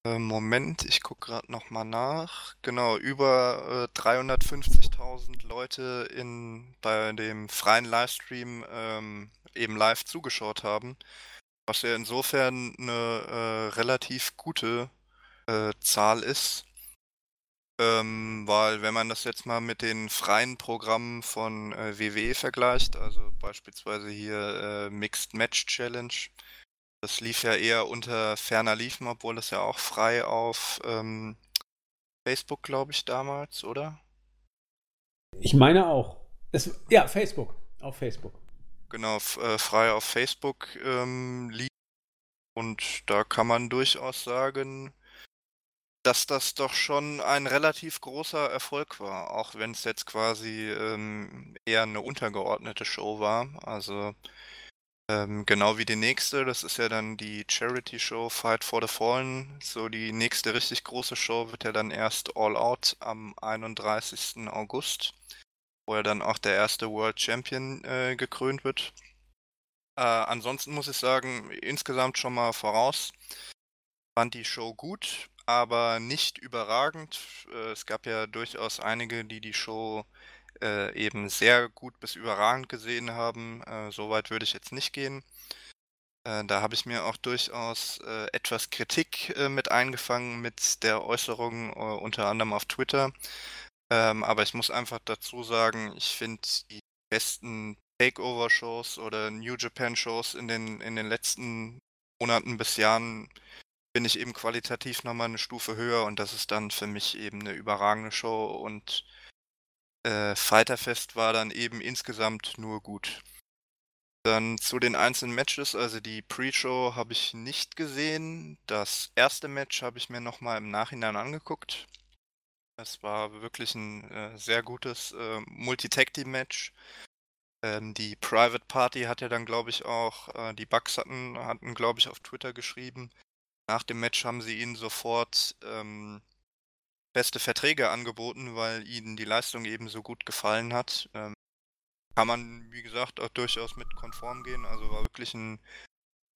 äh, Moment, ich gucke gerade nochmal nach. Genau, über 350.000 äh, Leute in, bei dem freien Livestream ähm, eben live zugeschaut haben. Was ja insofern eine äh, relativ gute äh, Zahl ist. Ähm, weil wenn man das jetzt mal mit den freien Programmen von äh, WWE vergleicht, also beispielsweise hier äh, Mixed Match Challenge, das lief ja eher unter ferner Liefen, obwohl das ja auch frei auf ähm, Facebook, glaube ich, damals, oder? Ich meine auch. Es, ja, Facebook. Auf Facebook. Genau, äh, frei auf Facebook ähm, lief. Und da kann man durchaus sagen, dass das doch schon ein relativ großer Erfolg war, auch wenn es jetzt quasi ähm, eher eine untergeordnete Show war. Also ähm, genau wie die nächste, das ist ja dann die Charity-Show Fight for the Fallen. So die nächste richtig große Show wird ja dann erst All Out am 31. August, wo ja dann auch der erste World Champion äh, gekrönt wird. Äh, ansonsten muss ich sagen, insgesamt schon mal voraus, fand die Show gut aber nicht überragend. Äh, es gab ja durchaus einige, die die Show äh, eben sehr gut bis überragend gesehen haben. Äh, Soweit würde ich jetzt nicht gehen. Äh, da habe ich mir auch durchaus etwas Kritik mit eingefangen mit der Äußerung unter anderem auf Twitter. Ähm, aber ich muss einfach dazu sagen, ich finde die besten Takeover-Shows oder New Japan-Shows in den, in den letzten Monaten bis Jahren bin ich eben qualitativ nochmal eine Stufe höher und das ist dann für mich eben eine überragende Show und äh, Fighterfest war dann eben insgesamt nur gut. Dann zu den einzelnen Matches, also die Pre-Show habe ich nicht gesehen. Das erste Match habe ich mir nochmal im Nachhinein angeguckt. Es war wirklich ein äh, sehr gutes äh, Multi-Tag-Team-Match. Ähm, die Private Party hat ja dann, glaube ich, auch, äh, die Bugs hatten, hatten, glaube ich, auf Twitter geschrieben. Nach dem Match haben sie ihnen sofort ähm, beste Verträge angeboten, weil ihnen die Leistung eben so gut gefallen hat. Ähm, kann man, wie gesagt, auch durchaus mit konform gehen. Also war wirklich ein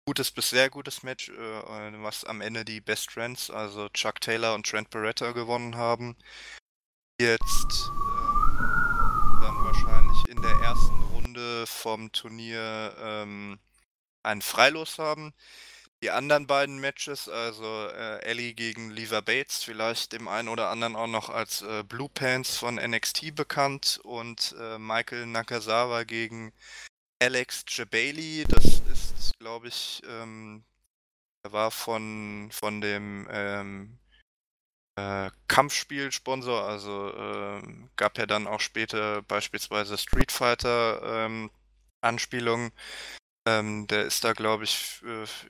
gutes bis sehr gutes Match, äh, was am Ende die Best Friends, also Chuck Taylor und Trent Beretta gewonnen haben. Jetzt äh, dann wahrscheinlich in der ersten Runde vom Turnier ähm, ein Freilos haben. Die anderen beiden Matches, also äh, Ellie gegen Leva Bates, vielleicht dem einen oder anderen auch noch als äh, Blue Pants von NXT bekannt und äh, Michael Nakazawa gegen Alex Jabali, das ist, glaube ich, ähm, er war von, von dem ähm, äh, Kampfspielsponsor, also ähm, gab ja dann auch später beispielsweise Street Fighter ähm, Anspielungen. Ähm, der ist da, glaube ich,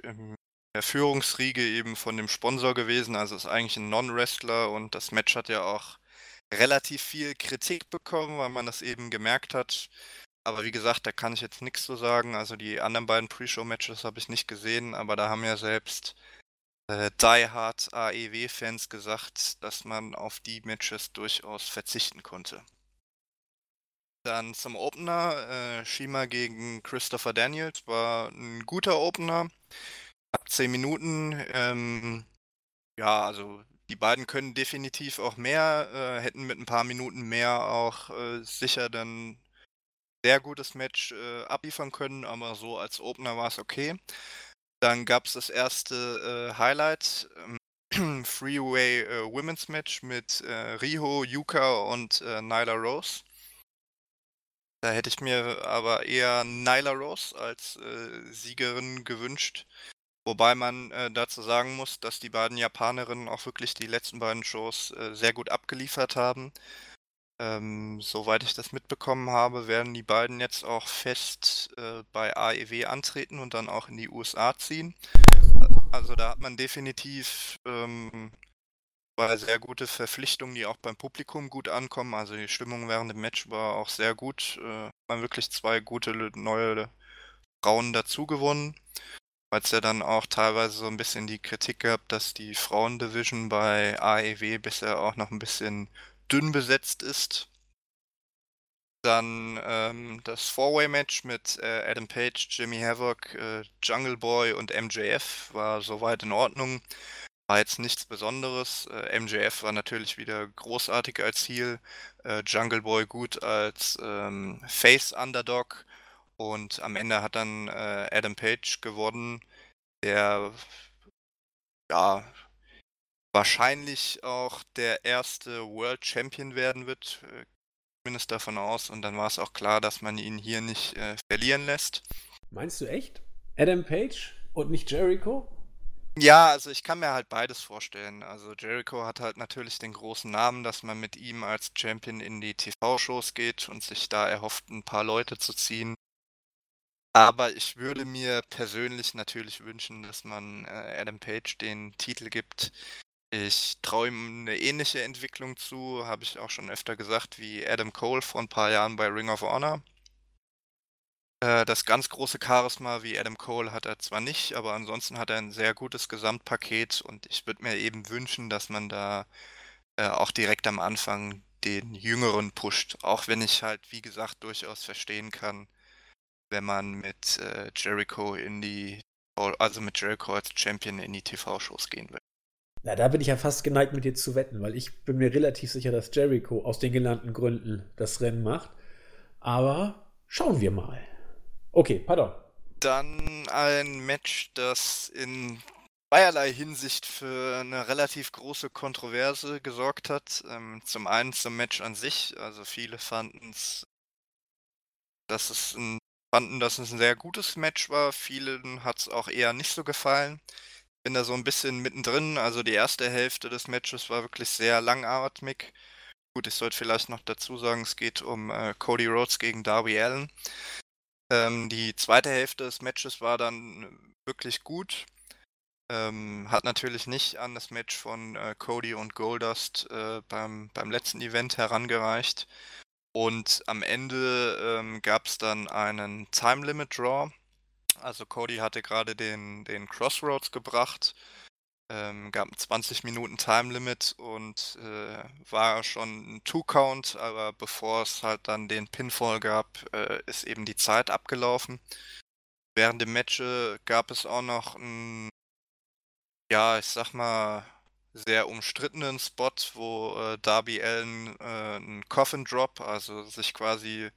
im der Führungsriege eben von dem Sponsor gewesen. Also ist eigentlich ein Non-Wrestler und das Match hat ja auch relativ viel Kritik bekommen, weil man das eben gemerkt hat. Aber wie gesagt, da kann ich jetzt nichts zu sagen. Also die anderen beiden Pre-Show-Matches habe ich nicht gesehen, aber da haben ja selbst äh, Die Hard AEW-Fans gesagt, dass man auf die Matches durchaus verzichten konnte. Dann zum Opener. Äh, Shima gegen Christopher Daniels war ein guter Opener 10 Minuten. Ähm, ja, also die beiden können definitiv auch mehr, äh, hätten mit ein paar Minuten mehr auch äh, sicher dann sehr gutes Match äh, abliefern können, aber so als Opener war es okay. Dann gab es das erste äh, Highlight, ähm, (clears throat) Freeway äh, Women's Match mit äh, Riho, Yuka und Nyla Rose. Da hätte ich mir aber eher Nyla Rose als Siegerin gewünscht. Wobei man äh, dazu sagen muss, dass die beiden Japanerinnen auch wirklich die letzten beiden Shows äh, sehr gut abgeliefert haben. Ähm, soweit ich das mitbekommen habe, werden die beiden jetzt auch fest äh, bei AEW antreten und dann auch in die USA ziehen. Also da hat man definitiv ähm, zwei sehr gute Verpflichtungen, die auch beim Publikum gut ankommen. Also die Stimmung während dem Match war auch sehr gut. Äh, man wirklich zwei gute neue Frauen dazu gewonnen weil es ja dann auch teilweise so ein bisschen die Kritik gab, dass die Frauendivision bei AEW bisher auch noch ein bisschen dünn besetzt ist. Dann ähm, das Four-Way-Match mit äh, Adam Page, Jimmy Havoc, äh, Jungle Boy und MJF war soweit in Ordnung. War jetzt nichts Besonderes. Äh, MJF war natürlich wieder großartig als Heel, äh, Jungle Boy gut als ähm, Face-Underdog und am Ende hat dann äh, Adam Page gewonnen, der ja wahrscheinlich auch der erste World Champion werden wird. Äh, zumindest davon aus. Und dann war es auch klar, dass man ihn hier nicht äh, verlieren lässt. Meinst du echt? Adam Page und nicht Jericho? Ja, also ich kann mir halt beides vorstellen. Also Jericho hat halt natürlich den großen Namen, dass man mit ihm als Champion in die TV-Shows geht und sich da erhofft, ein paar Leute zu ziehen. Aber ich würde mir persönlich natürlich wünschen, dass man äh, Adam Page den Titel gibt. Ich traue ihm eine ähnliche Entwicklung zu, habe ich auch schon öfter gesagt, wie Adam Cole vor ein paar Jahren bei Ring of Honor. Äh, das ganz große Charisma wie Adam Cole hat er zwar nicht, aber ansonsten hat er ein sehr gutes Gesamtpaket und ich würde mir eben wünschen, dass man da äh, auch direkt am Anfang den Jüngeren pusht. Auch wenn ich halt, wie gesagt, durchaus verstehen kann, wenn man mit äh, Jericho in die, also mit Jericho als Champion in die TV-Shows gehen will. Na, da bin ich ja fast geneigt, mit dir zu wetten, weil ich bin mir relativ sicher, dass Jericho aus den genannten Gründen das Rennen macht. Aber schauen wir mal. Okay, pardon. dann ein Match, das in zweierlei Hinsicht für eine relativ große Kontroverse gesorgt hat. Ähm, zum einen zum Match an sich, also viele fanden es, dass es ein, fanden, dass es ein sehr gutes Match war. Vielen hat es auch eher nicht so gefallen. Bin da so ein bisschen mittendrin. Also die erste Hälfte des Matches war wirklich sehr langatmig. Gut, ich sollte vielleicht noch dazu sagen, es geht um äh, Cody Rhodes gegen Darby Allen. Ähm, die zweite Hälfte des Matches war dann wirklich gut. Ähm, hat natürlich nicht an das Match von äh, Cody und Goldust äh, beim, beim letzten Event herangereicht. Und am Ende ähm, gab es dann einen Time Limit Draw. Also Cody hatte gerade den, den Crossroads gebracht, ähm, gab 20 Minuten Time Limit und äh, war schon ein Two-Count, aber bevor es halt dann den Pinfall gab, äh, ist eben die Zeit abgelaufen. Während dem Match äh, gab es auch noch ein ja, ich sag mal, sehr umstrittenen Spot, wo äh, Darby Allen äh, einen Coffin Drop, also sich quasi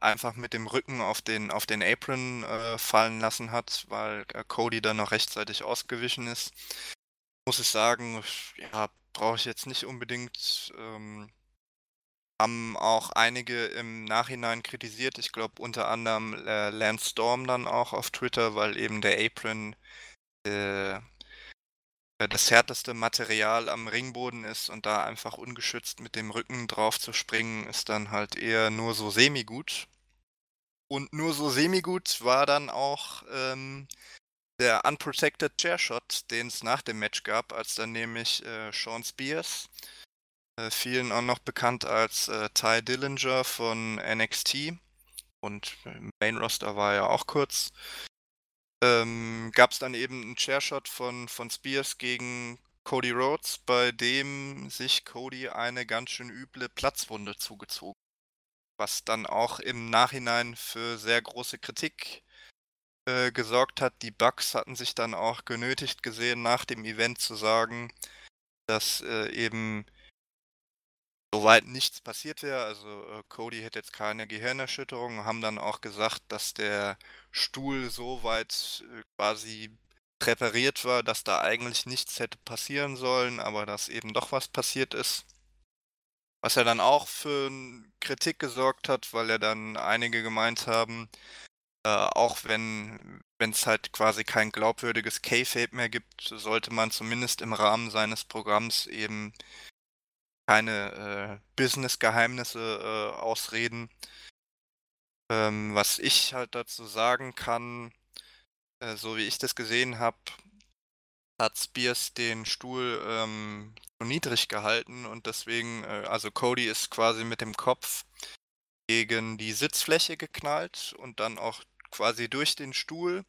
einfach mit dem Rücken auf den, auf den Apron äh, fallen lassen hat, weil äh, Cody dann noch rechtzeitig ausgewichen ist. Muss ich sagen, ja, brauche ich jetzt nicht unbedingt. Ähm, haben auch einige im Nachhinein kritisiert. Ich glaube unter anderem äh, Lance Storm dann auch auf Twitter, weil eben der Apron äh, das härteste Material am Ringboden ist und da einfach ungeschützt mit dem Rücken drauf zu springen, ist dann halt eher nur so semi-gut. Und nur so semi-gut war dann auch ähm, der Unprotected Chairshot, den es nach dem Match gab, als dann nämlich äh, Sean Spears, äh, vielen auch noch bekannt als äh, Ty Dillinger von NXT und im Main Roster war er auch kurz, ähm, gab es dann eben einen Chairshot von, von Spears gegen Cody Rhodes, bei dem sich Cody eine ganz schön üble Platzwunde zugezogen. Was dann auch im Nachhinein für sehr große Kritik äh, gesorgt hat. Die Bucks hatten sich dann auch genötigt gesehen, nach dem Event zu sagen, dass äh, eben soweit nichts passiert wäre. Also äh, Cody hätte jetzt keine Gehirnerschütterung, haben dann auch gesagt, dass der Stuhl so weit äh, quasi präpariert war, dass da eigentlich nichts hätte passieren sollen, aber dass eben doch was passiert ist. Was ja dann auch für Kritik gesorgt hat, weil ja dann einige gemeint haben, äh, auch wenn es halt quasi kein glaubwürdiges K-Fape mehr gibt, sollte man zumindest im Rahmen seines Programms eben keine äh, Business-Geheimnisse äh, ausreden. Ähm, was ich halt dazu sagen kann, äh, so wie ich das gesehen habe, hat Spears den Stuhl ähm, zu niedrig gehalten und deswegen, äh, also Cody ist quasi mit dem Kopf gegen die Sitzfläche geknallt und dann auch quasi durch den Stuhl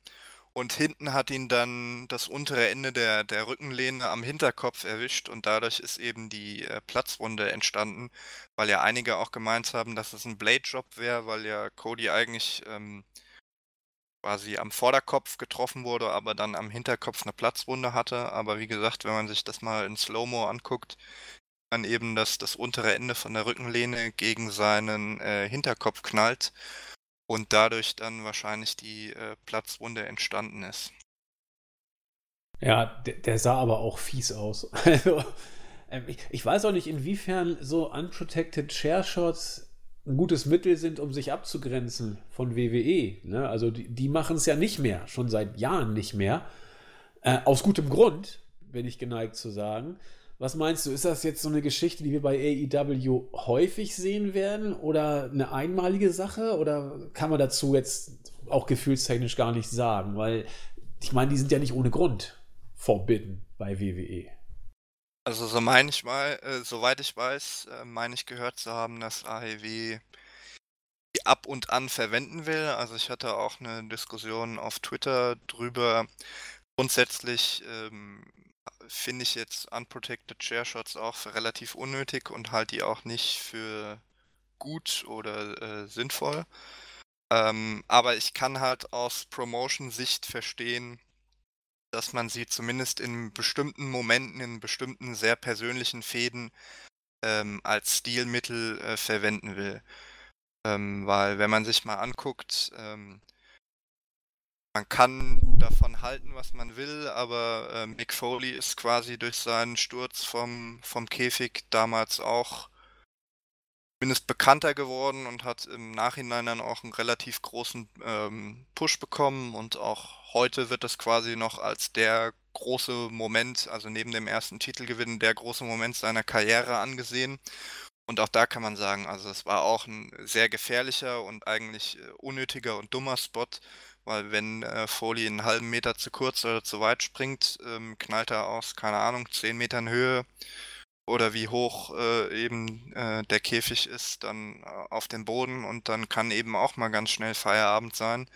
und hinten hat ihn dann das untere Ende der, der Rückenlehne am Hinterkopf erwischt und dadurch ist eben die äh, Platzwunde entstanden, weil ja einige auch gemeint haben, dass es ein Blade-Job wäre, weil ja Cody eigentlich ähm, quasi am Vorderkopf getroffen wurde, aber dann am Hinterkopf eine Platzwunde hatte. Aber wie gesagt, wenn man sich das mal in Slow-Mo anguckt, dann eben, dass das untere Ende von der Rückenlehne gegen seinen äh, Hinterkopf knallt und dadurch dann wahrscheinlich die äh, Platzwunde entstanden ist. Ja, der, der, sah aber auch fies aus. (laughs) Also, ähm, ich, ich, weiß auch nicht, inwiefern so unprotected Share Shots ein gutes Mittel sind, um sich abzugrenzen von WWE. Ne? Also die, die machen es ja nicht mehr, schon seit Jahren nicht mehr. Äh, aus gutem Grund, bin ich geneigt zu sagen. Was meinst du, ist das jetzt so eine Geschichte, die wir bei AEW häufig sehen werden oder eine einmalige Sache oder kann man dazu jetzt auch gefühlstechnisch gar nicht sagen? Weil ich meine, die sind ja nicht ohne Grund forbidden bei WWE. Also so meine ich mal, äh, soweit ich weiß, äh, meine ich gehört zu haben, dass AEW die ab und an verwenden will. Also ich hatte auch eine Diskussion auf Twitter drüber. Grundsätzlich ähm, finde ich jetzt Unprotected Chair Shots auch relativ unnötig und halte die auch nicht für gut oder äh, sinnvoll. Ähm, aber ich kann halt aus Promotion-Sicht verstehen, dass man sie zumindest in bestimmten Momenten, in bestimmten sehr persönlichen Fäden ähm, als Stilmittel äh, verwenden will. Ähm, weil wenn man sich mal anguckt, ähm, man kann davon halten, was man will, aber äh, Mick Foley ist quasi durch seinen Sturz vom, vom Käfig damals auch zumindest bekannter geworden und hat im Nachhinein dann auch einen relativ großen ähm, Push bekommen und auch heute wird das quasi noch als der große Moment, also neben dem ersten Titelgewinn, der große Moment seiner Karriere angesehen. Und auch da kann man sagen, also es war auch ein sehr gefährlicher und eigentlich äh, unnötiger und dummer Spot, weil wenn äh, Foley einen halben Meter zu kurz oder zu weit springt, ähm, knallt er aus, keine Ahnung, 10 Metern Höhe oder wie hoch äh, eben äh, der Käfig ist, dann äh, auf den Boden und dann kann eben auch mal ganz schnell Feierabend sein.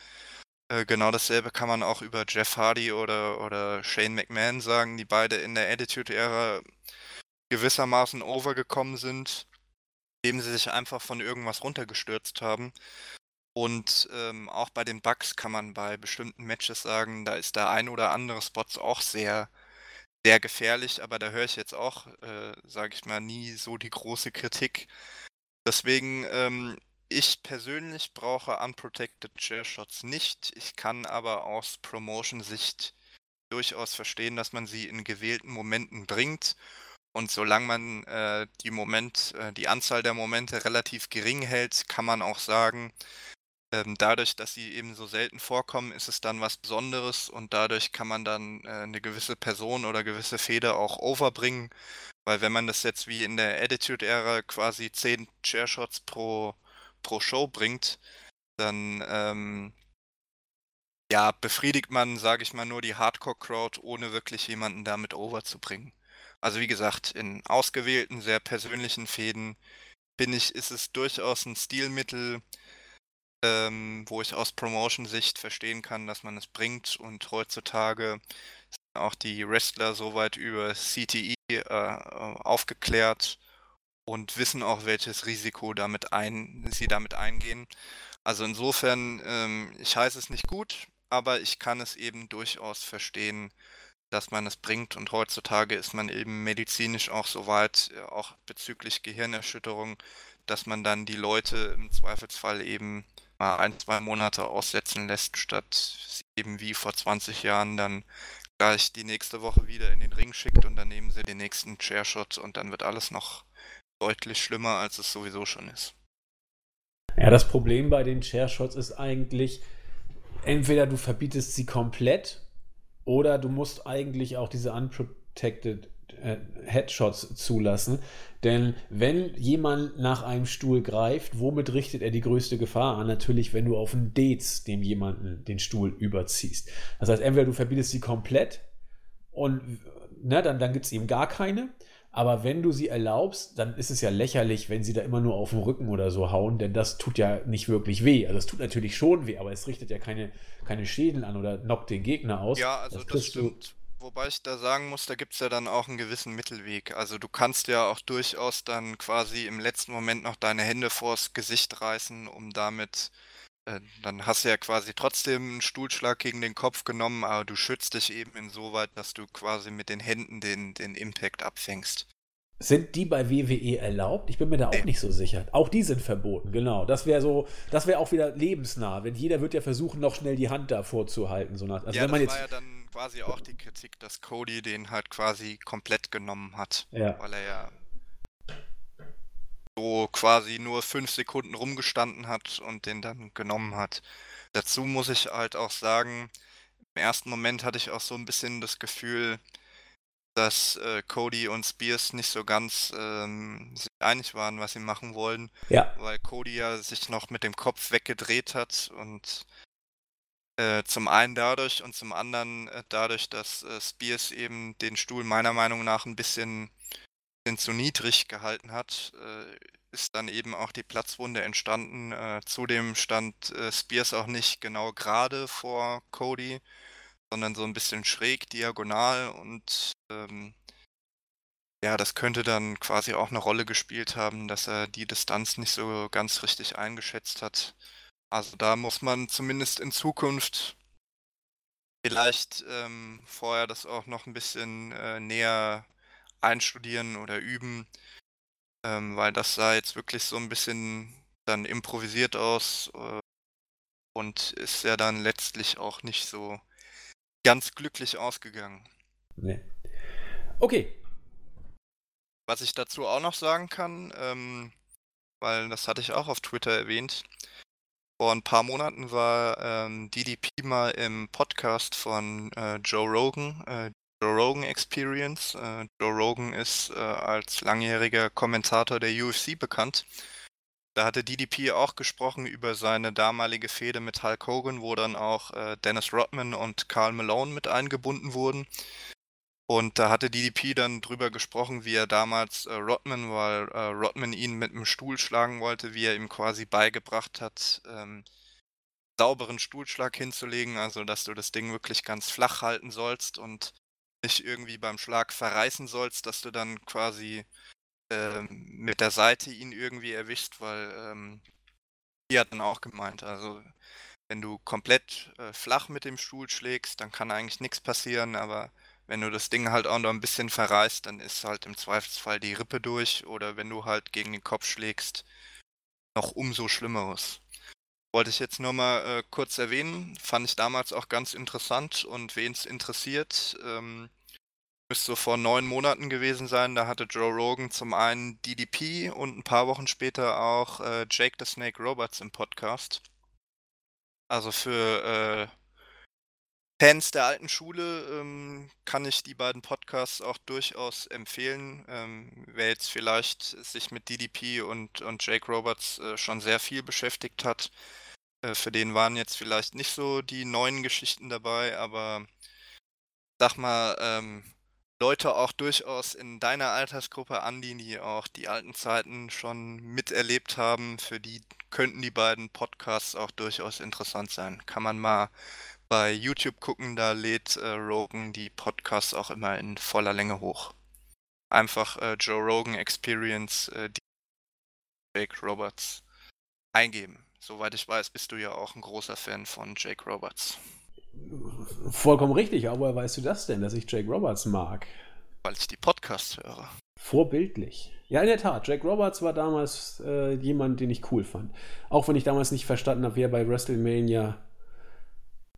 Äh, genau dasselbe kann man auch über Jeff Hardy oder, oder Shane McMahon sagen, die beide in der Attitude-Ära gewissermaßen overgekommen sind, indem sie sich einfach von irgendwas runtergestürzt haben. Und ähm, auch bei den Bugs kann man bei bestimmten Matches sagen, da ist der ein oder andere Spot auch sehr, sehr gefährlich, aber da höre ich jetzt auch, äh, sage ich mal, nie so die große Kritik. Deswegen, ähm, ich persönlich brauche Unprotected Chair Shots nicht. Ich kann aber aus Promotion-Sicht durchaus verstehen, dass man sie in gewählten Momenten bringt. Und solange man äh, die Moment, äh, die Anzahl der Momente relativ gering hält, kann man auch sagen, ähm, dadurch, dass sie eben so selten vorkommen, ist es dann was Besonderes und dadurch kann man dann äh, eine gewisse Person oder gewisse Feder auch overbringen. Weil wenn man das jetzt wie in der Attitude-Ära quasi 10 Chairshots pro, pro Show bringt, dann ähm, ja, befriedigt man, sage ich mal, nur die Hardcore-Crowd, ohne wirklich jemanden damit overzubringen. Also wie gesagt, in ausgewählten, sehr persönlichen Fäden bin ich, ist es durchaus ein Stilmittel, ähm, wo ich aus Promotion-Sicht verstehen kann, dass man es bringt. Und heutzutage sind auch die Wrestler soweit über CTE äh, aufgeklärt und wissen auch, welches Risiko damit ein, sie damit eingehen. Also insofern, ähm, ich heiße es nicht gut, aber ich kann es eben durchaus verstehen, dass man es bringt. Und heutzutage ist man eben medizinisch auch so weit, äh, auch bezüglich Gehirnerschütterung, dass man dann die Leute im Zweifelsfall eben mal ein, zwei Monate aussetzen lässt, statt eben wie vor 20 Jahren dann gleich die nächste Woche wieder in den Ring schickt und dann nehmen sie den nächsten Chairshot und dann wird alles noch deutlich schlimmer, als es sowieso schon ist. Ja, das Problem bei den Chairshots ist eigentlich, entweder du verbietest sie komplett oder du musst eigentlich auch diese unprotected äh, Headshots zulassen. Denn wenn jemand nach einem Stuhl greift, womit richtet er die größte Gefahr an? Natürlich, wenn du auf einen Dates dem jemanden den Stuhl überziehst. Das heißt, entweder du verbietest sie komplett und ne, dann, dann gibt es eben gar keine. Aber wenn du sie erlaubst, dann ist es ja lächerlich, wenn sie da immer nur auf den Rücken oder so hauen, denn das tut ja nicht wirklich weh. Also es tut natürlich schon weh, aber es richtet ja keine, keine Schäden an oder knockt den Gegner aus. Ja, also das, das stimmt. Wobei ich da sagen muss, da gibt es ja dann auch einen gewissen Mittelweg. Also du kannst ja auch durchaus dann quasi im letzten Moment noch deine Hände vors Gesicht reißen, um damit, äh, dann hast du ja quasi trotzdem einen Stuhlschlag gegen den Kopf genommen, aber du schützt dich eben insoweit, dass du quasi mit den Händen den, den Impact abfängst. Sind die bei WWE erlaubt? Ich bin mir da auch nicht so sicher. Auch die sind verboten, genau. Das wäre so, das wäre auch wieder lebensnah. Wenn jeder wird ja versuchen, noch schnell die Hand davor zu halten. So nach, also ja, wenn man das jetzt, war ja dann quasi auch die Kritik, dass Cody den halt quasi komplett genommen hat. Ja. Weil er ja so quasi nur fünf Sekunden rumgestanden hat und den dann genommen hat. Dazu muss ich halt auch sagen, im ersten Moment hatte ich auch so ein bisschen das Gefühl, dass äh, Cody und Spears nicht so ganz ähm, sich einig waren, was sie machen wollen. Ja. Weil Cody ja sich noch mit dem Kopf weggedreht hat und äh, zum einen dadurch und zum anderen äh, dadurch, dass äh, Spears eben den Stuhl meiner Meinung nach ein bisschen, bisschen zu niedrig gehalten hat, äh, ist dann eben auch die Platzwunde entstanden. Äh, zudem stand Spears auch nicht genau gerade vor Cody sondern so ein bisschen schräg, diagonal und ähm, ja, das könnte dann quasi auch eine Rolle gespielt haben, dass er die Distanz nicht so ganz richtig eingeschätzt hat. Also da muss man zumindest in Zukunft vielleicht ähm, vorher das auch noch ein bisschen äh, näher einstudieren oder üben, ähm, weil das sah jetzt wirklich so ein bisschen dann improvisiert aus äh, und ist ja dann letztlich auch nicht so ganz glücklich ausgegangen. Nee. Okay. Was ich dazu auch noch sagen kann, ähm, weil das hatte ich auch auf Twitter erwähnt, vor ein paar Monaten war ähm, DDP mal im Podcast von äh, Joe Rogan, äh, Joe Rogan Experience. Äh, Joe Rogan ist äh, als langjähriger Kommentator der UFC bekannt. Da hatte DDP auch gesprochen über seine damalige Fehde mit Hulk Hogan, wo dann auch äh, Dennis Rodman und Carl Malone mit eingebunden wurden. Und da hatte DDP dann drüber gesprochen, wie er damals äh, Rodman, weil äh, Rodman ihn mit einem Stuhl schlagen wollte, wie er ihm quasi beigebracht hat, ähm, sauberen Stuhlschlag hinzulegen, also dass du das Ding wirklich ganz flach halten sollst und nicht irgendwie beim Schlag verreißen sollst, dass du dann quasi ähm, mit der Seite ihn irgendwie erwischt, weil ähm, die hat dann auch gemeint, also wenn du komplett äh, flach mit dem Stuhl schlägst, dann kann eigentlich nichts passieren, aber wenn du das Ding halt auch noch ein bisschen verreißt, dann ist halt im Zweifelsfall die Rippe durch oder wenn du halt gegen den Kopf schlägst, noch umso schlimmeres. Wollte ich jetzt nur mal äh, kurz erwähnen, fand ich damals auch ganz interessant und wen es interessiert, ähm, müsste so vor neun Monaten gewesen sein, da hatte Joe Rogan zum einen DDP und ein paar Wochen später auch äh, Jake the Snake Roberts im Podcast. Also für äh, Fans der alten Schule ähm, kann ich die beiden Podcasts auch durchaus empfehlen. Ähm, wer jetzt vielleicht sich mit DDP und, und Jake Roberts äh, schon sehr viel beschäftigt hat, äh, für den waren jetzt vielleicht nicht so die neuen Geschichten dabei, aber sag mal, ähm, Leute auch durchaus in deiner Altersgruppe, Andi, die auch die alten Zeiten schon miterlebt haben, für die könnten die beiden Podcasts auch durchaus interessant sein. Kann man mal bei YouTube gucken, da lädt äh, Rogan die Podcasts auch immer in voller Länge hoch. Einfach äh, Joe Rogan Experience, äh, die Jake Roberts eingeben. Soweit ich weiß, bist du ja auch ein großer Fan von Jake Roberts. Vollkommen richtig, aber woher weißt du das denn, dass ich Jake Roberts mag? Weil ich die Podcasts höre. Vorbildlich. Ja, in der Tat. Jake Roberts war damals äh, jemand, den ich cool fand. Auch wenn ich damals nicht verstanden habe, wer bei WrestleMania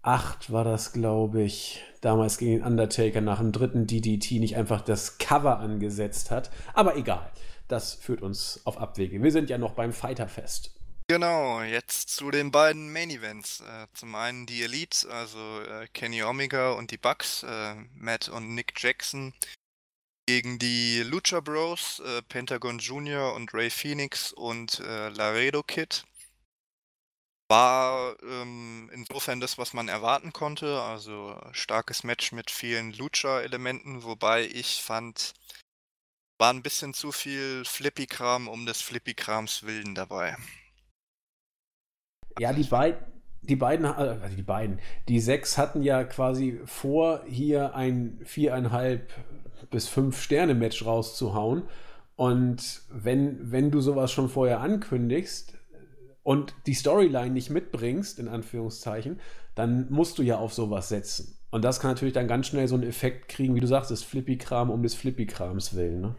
8 war das, glaube ich, damals gegen den Undertaker nach dem dritten DDT nicht einfach das Cover angesetzt hat. Aber egal, das führt uns auf Abwege. Wir sind ja noch beim Fighterfest. Genau, jetzt zu den beiden Main Events. Äh, zum einen die Elite, also äh, Kenny Omega und die Bucks, äh, Matt und Nick Jackson, gegen die Lucha Bros, Pentagon Jr. und Ray Phoenix und Laredo Kid war ähm, insofern das, was man erwarten konnte. Also starkes Match mit vielen Lucha-Elementen, wobei ich fand, war ein bisschen zu viel Flippy-Kram um des Flippy-Krams willen dabei. Ja, die beiden, die beiden, also die beiden, die sechs hatten ja quasi vor, hier ein viereinhalb bis fünf Sterne-Match rauszuhauen. Und wenn, wenn du sowas schon vorher ankündigst, und die Storyline nicht mitbringst, in Anführungszeichen, dann musst du ja auf sowas setzen. Und das kann natürlich dann ganz schnell so einen Effekt kriegen, wie du sagst, das Flippy-Kram um des Flippy-Krams willen. Ne?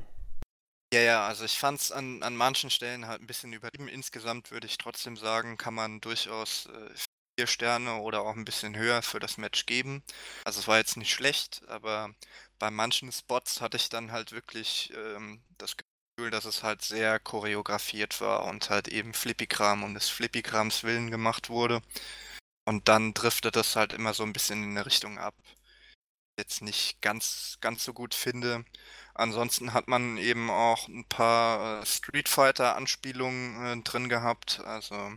Ja, ja, also ich fand es an, an manchen Stellen halt ein bisschen übertrieben. Insgesamt würde ich trotzdem sagen, kann man durchaus äh, vier Sterne oder auch ein bisschen höher für das Match geben. Also es war jetzt nicht schlecht, aber bei manchen Spots hatte ich dann halt wirklich ähm, das Gefühl, dass es halt sehr choreografiert war und halt eben Flippy-Kram um des Flippy-Krams willen gemacht wurde. Und dann driftet das halt immer so ein bisschen in eine Richtung ab. Jetzt nicht ganz, ganz so gut finde. Ansonsten hat man eben auch ein paar äh, Street Fighter-Anspielungen äh, drin gehabt. Also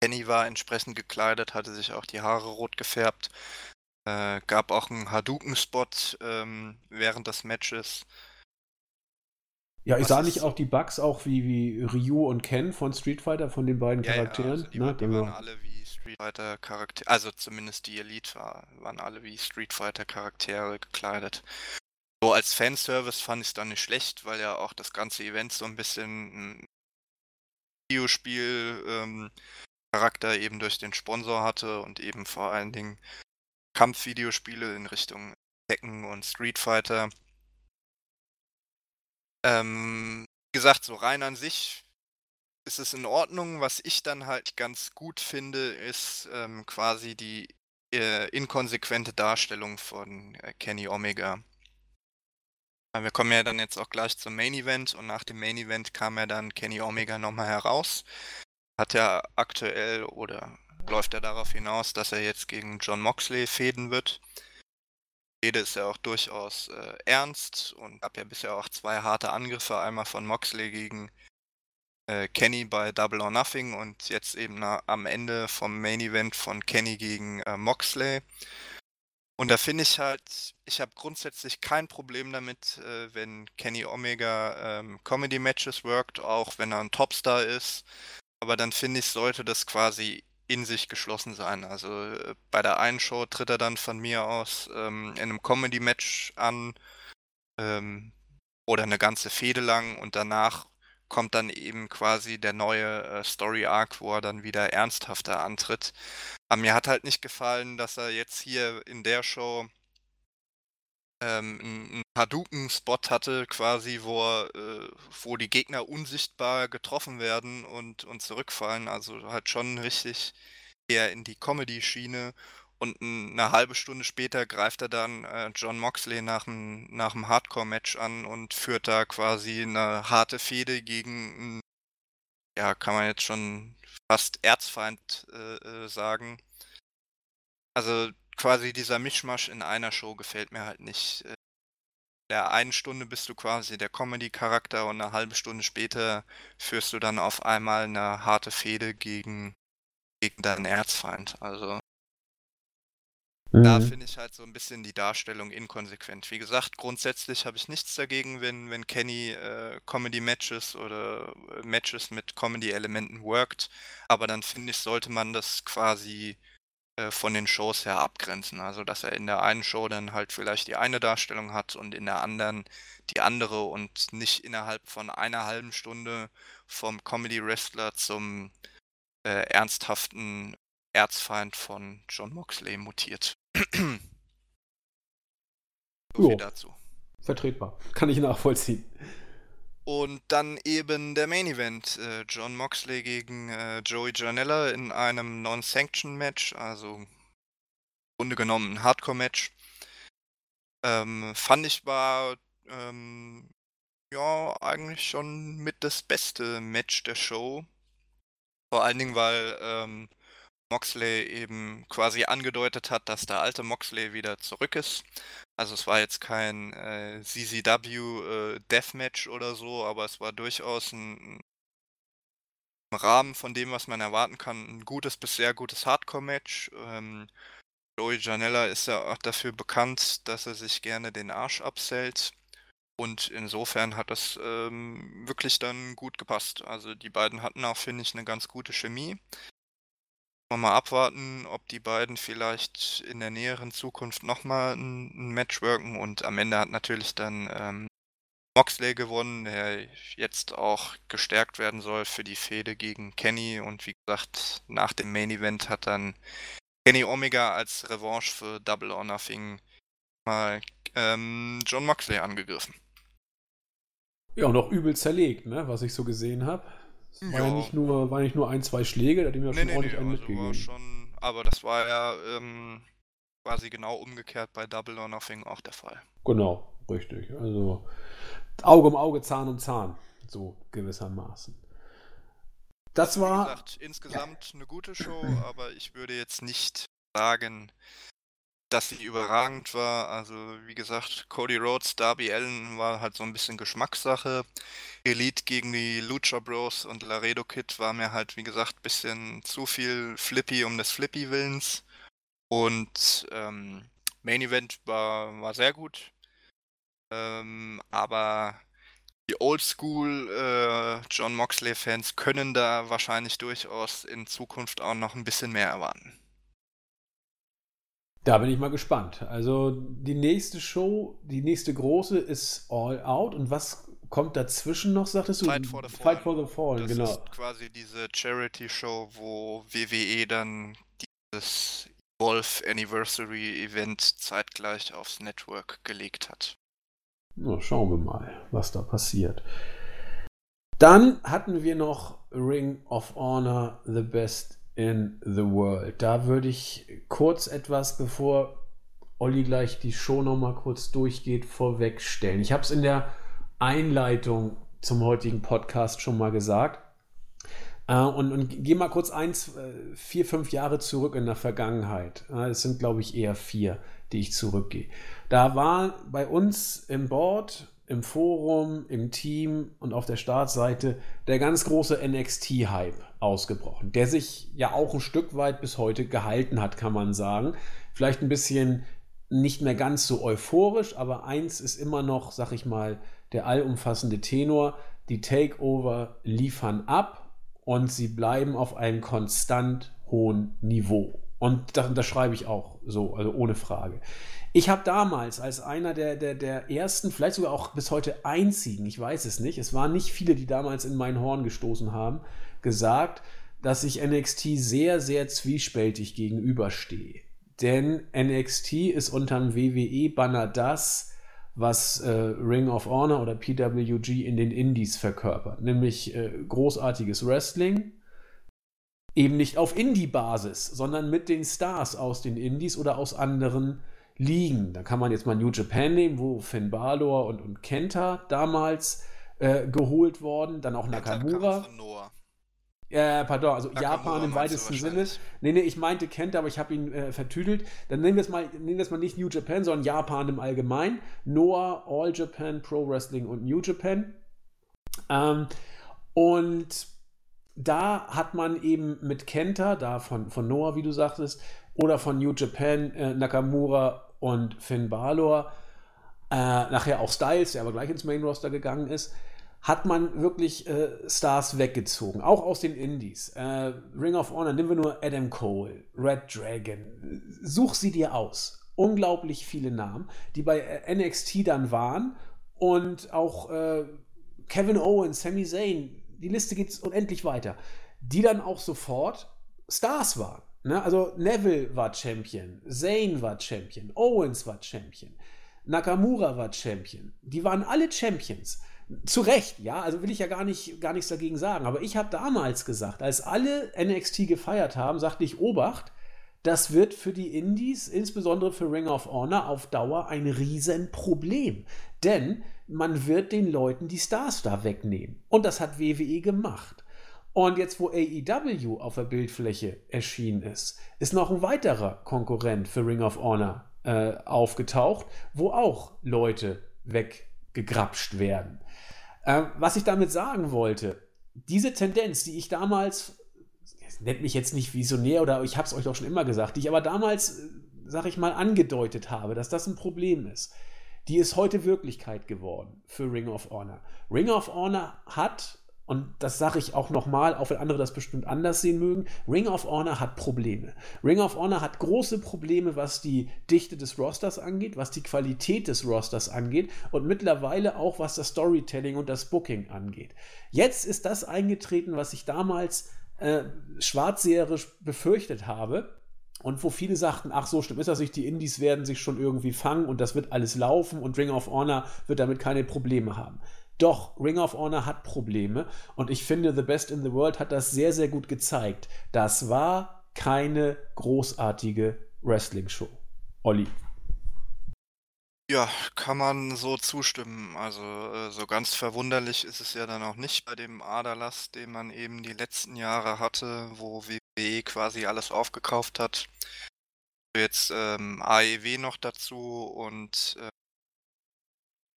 Kenny war entsprechend gekleidet, hatte sich auch die Haare rot gefärbt. Äh, gab auch einen Hadouken-Spot ähm, während des Matches. Ja, ich sah nicht auch die Bugs auch wie, wie Ryu und Ken von Street Fighter, von den beiden ja, Charakteren? Ja, also die, ne? die waren alle wie Street Fighter Charaktere, also zumindest die Elite war, waren alle wie Street Fighter Charaktere gekleidet. So als Fanservice fand ich es dann nicht schlecht, weil ja auch das ganze Event so ein bisschen ein Videospiel ähm, Charakter eben durch den Sponsor hatte und eben vor allen Dingen Kampfvideospiele in Richtung Tekken und Street Fighter ähm, wie gesagt, so rein an sich ist es in Ordnung. Was ich dann halt ganz gut finde, ist ähm, quasi die äh, inkonsequente Darstellung von äh, Kenny Omega. Wir kommen ja dann jetzt auch gleich zum Main Event und nach dem Main Event kam ja dann Kenny Omega nochmal heraus. Hat ja aktuell oder läuft er darauf hinaus, dass er jetzt gegen John Moxley fäden wird. Rede ist ja auch durchaus äh, ernst und gab ja bisher auch zwei harte Angriffe, einmal von Moxley gegen äh, Kenny bei Double or Nothing und jetzt eben na, am Ende vom Main Event von Kenny gegen äh, Moxley. Und da finde ich halt, ich habe grundsätzlich kein Problem damit, äh, wenn Kenny Omega ähm, Comedy-Matches workt, auch wenn er ein Topstar ist. Aber dann finde ich, sollte das quasi in sich geschlossen sein. Also äh, bei der einen Show tritt er dann von mir aus ähm, in einem Comedy-Match an ähm, oder eine ganze Fehde lang und danach kommt dann eben quasi der neue äh, Story-Arc, wo er dann wieder ernsthafter antritt. Aber mir hat halt nicht gefallen, dass er jetzt hier in der Show ähm, einen Hadouken-Spot hatte, quasi, wo, äh, wo die Gegner unsichtbar getroffen werden und, und zurückfallen. Also halt schon richtig eher in die Comedy-Schiene. Und eine halbe Stunde später greift er dann äh, John Moxley nach dem, nach dem Hardcore-Match an und führt da quasi eine harte Fehde gegen, ja, kann man jetzt schon fast Erzfeind äh, äh, sagen. Also quasi dieser Mischmasch in einer Show gefällt mir halt nicht. In der einen Stunde bist du quasi der Comedy-Charakter und eine halbe Stunde später führst du dann auf einmal eine harte Fehde gegen, gegen deinen Erzfeind. Also da mhm. finde ich halt so ein bisschen die Darstellung inkonsequent. Wie gesagt, grundsätzlich habe ich nichts dagegen, wenn, wenn Kenny äh, Comedy-Matches oder äh, Matches mit Comedy-Elementen workt, aber dann finde ich, sollte man das quasi äh, von den Shows her abgrenzen. Also, dass er in der einen Show dann halt vielleicht die eine Darstellung hat und in der anderen die andere und nicht innerhalb von einer halben Stunde vom Comedy-Wrestler zum äh, ernsthaften Erzfeind von John Moxley mutiert. so viel dazu. Vertretbar. Kann ich nachvollziehen. Und dann eben der Main Event. Äh, John Moxley gegen äh, Joey Janella in einem Non-Sanction-Match, also im Grunde genommen ein Hardcore-Match. Ähm, fand ich war ähm, ja eigentlich schon mit das beste Match der Show. Vor allen Dingen, weil ähm, Moxley eben quasi angedeutet hat, dass der alte Moxley wieder zurück ist. Also es war jetzt kein äh, CZW äh, Deathmatch oder so, aber es war durchaus ein, im Rahmen von dem, was man erwarten kann, ein gutes bis sehr gutes Hardcore-Match. Ähm, Joey Janella ist ja auch dafür bekannt, dass er sich gerne den Arsch absellt. Und insofern hat das ähm, wirklich dann gut gepasst. Also die beiden hatten auch, finde ich, eine ganz gute Chemie wir mal abwarten, ob die beiden vielleicht in der näheren Zukunft nochmal ein, ein Match worken und am Ende hat natürlich dann ähm, Moxley gewonnen, der jetzt auch gestärkt werden soll für die Fehde gegen Kenny und wie gesagt, nach dem Main Event hat dann Kenny Omega als Revanche für Double or Nothing mal ähm, John Moxley angegriffen. Ja, auch übel zerlegt, ne, was ich so gesehen habe. War ja. nicht nur, war nicht nur ein, zwei Schläge, da hat ihm ja nee, schon nee, ordentlich nee, einen also mitgegeben. Schon, aber das war ja ähm, quasi genau umgekehrt bei Double or Nothing auch der Fall. Genau, richtig. Also Auge um Auge, Zahn um Zahn, so gewissermaßen. Das war. Wie gesagt, insgesamt ja. eine gute Show, aber ich würde jetzt nicht sagen, dass sie überragend war. Also, wie gesagt, Cody Rhodes, Darby Allen war halt so ein bisschen Geschmackssache. Elite gegen die Lucha Bros und Laredo Kid war mir halt, wie gesagt, ein bisschen zu viel Flippy um des Flippy Willens. Und ähm, Main Event war, war sehr gut. Ähm, aber die Oldschool äh, John Moxley-Fans können da wahrscheinlich durchaus in Zukunft auch noch ein bisschen mehr erwarten. Da bin ich mal gespannt. Also die nächste Show, die nächste große ist All Out. Und was kommt dazwischen noch, sagtest du? Fight for the Fallen. Fight for the Fallen, das genau. ist quasi diese Charity-Show, wo WWE dann dieses Wolf Anniversary Event zeitgleich aufs Network gelegt hat. Na, schauen wir mal, was da passiert. Dann hatten wir noch Ring of Honor the best in the world? Da würde ich kurz etwas, bevor Olli gleich die Show nochmal kurz durchgeht, vorwegstellen. Ich habe es in der Einleitung zum heutigen Podcast schon mal gesagt. Äh, und, und gehe mal kurz eins, äh, vier, fünf Jahre zurück in der Vergangenheit. Es sind, glaube ich, eher vier, die ich zurückgehe. Da war bei uns im Board, im Forum, im Team und auf der Startseite der ganz große NXT-Hype ausgebrochen, der sich ja auch ein Stück weit bis heute gehalten hat, kann man sagen. Vielleicht ein bisschen nicht mehr ganz so euphorisch, aber eins ist immer noch, sag ich mal, der allumfassende Tenor. Die Takeover liefern ab und sie bleiben auf einem konstant hohen Niveau. Und das, das schreibe ich auch so, also ohne Frage. Ich habe damals als einer der, der, der ersten, vielleicht sogar auch bis heute einzigen, ich weiß es nicht, es waren nicht viele, die damals in mein Horn gestoßen haben, gesagt, dass ich NXT sehr, sehr zwiespältig gegenüberstehe. Denn NXT ist unterm WWE-Banner das, was äh, Ring of Honor oder PWG in den Indies verkörpert, nämlich äh, großartiges Wrestling, eben nicht auf Indie-Basis, sondern mit den Stars aus den Indies oder aus anderen Ligen. Da kann man jetzt mal New Japan nehmen, wo Finn Balor und, und Kenta damals äh, geholt worden, dann auch Nakamura. Äh, pardon, also Nakamura Japan im weitesten Sinne. Nee, nee, ich meinte Kenta, aber ich habe ihn äh, vertüdelt. Dann nehmen wir es mal, nehmen wir es mal nicht New Japan, sondern Japan im Allgemeinen. Noah, All Japan, Pro Wrestling und New Japan. Ähm, und da hat man eben mit Kenta, da von, von Noah, wie du sagtest, oder von New Japan, äh, Nakamura und Finn Balor, äh, nachher auch Styles, der aber gleich ins Main Roster gegangen ist, hat man wirklich äh, Stars weggezogen, auch aus den Indies. Äh, Ring of Honor, nehmen wir nur Adam Cole, Red Dragon, such sie dir aus. Unglaublich viele Namen, die bei äh, NXT dann waren und auch äh, Kevin Owens, Sami Zayn, die Liste geht unendlich weiter, die dann auch sofort Stars waren. Ne? Also Neville war Champion, Zayn war Champion, Owens war Champion, Nakamura war Champion. Die waren alle Champions. Zu Recht, ja, also will ich ja gar, nicht, gar nichts dagegen sagen. Aber ich habe damals gesagt, als alle NXT gefeiert haben, sagte ich, Obacht, das wird für die Indies, insbesondere für Ring of Honor, auf Dauer ein Riesenproblem. Denn man wird den Leuten die Stars da wegnehmen. Und das hat WWE gemacht. Und jetzt, wo AEW auf der Bildfläche erschienen ist, ist noch ein weiterer Konkurrent für Ring of Honor äh, aufgetaucht, wo auch Leute weggegrapscht werden. Ähm, was ich damit sagen wollte, diese Tendenz, die ich damals, nennt mich jetzt nicht visionär oder ich habe es euch auch schon immer gesagt, die ich aber damals, äh, sag ich mal, angedeutet habe, dass das ein Problem ist, die ist heute Wirklichkeit geworden für Ring of Honor. Ring of Honor hat und das sage ich auch nochmal, auch wenn andere das bestimmt anders sehen mögen, Ring of Honor hat Probleme. Ring of Honor hat große Probleme, was die Dichte des Rosters angeht, was die Qualität des Rosters angeht und mittlerweile auch was das Storytelling und das Booking angeht. Jetzt ist das eingetreten, was ich damals äh, schwarzseherisch befürchtet habe. Und wo viele sagten, ach so stimmt ist das nicht, die Indies werden sich schon irgendwie fangen und das wird alles laufen und Ring of Honor wird damit keine Probleme haben. Doch, Ring of Honor hat Probleme und ich finde, The Best in the World hat das sehr, sehr gut gezeigt. Das war keine großartige Wrestling-Show. Olli. Ja, kann man so zustimmen. Also äh, so ganz verwunderlich ist es ja dann auch nicht bei dem Aderlass, den man eben die letzten Jahre hatte, wo WWE quasi alles aufgekauft hat. Jetzt ähm, AEW noch dazu und äh,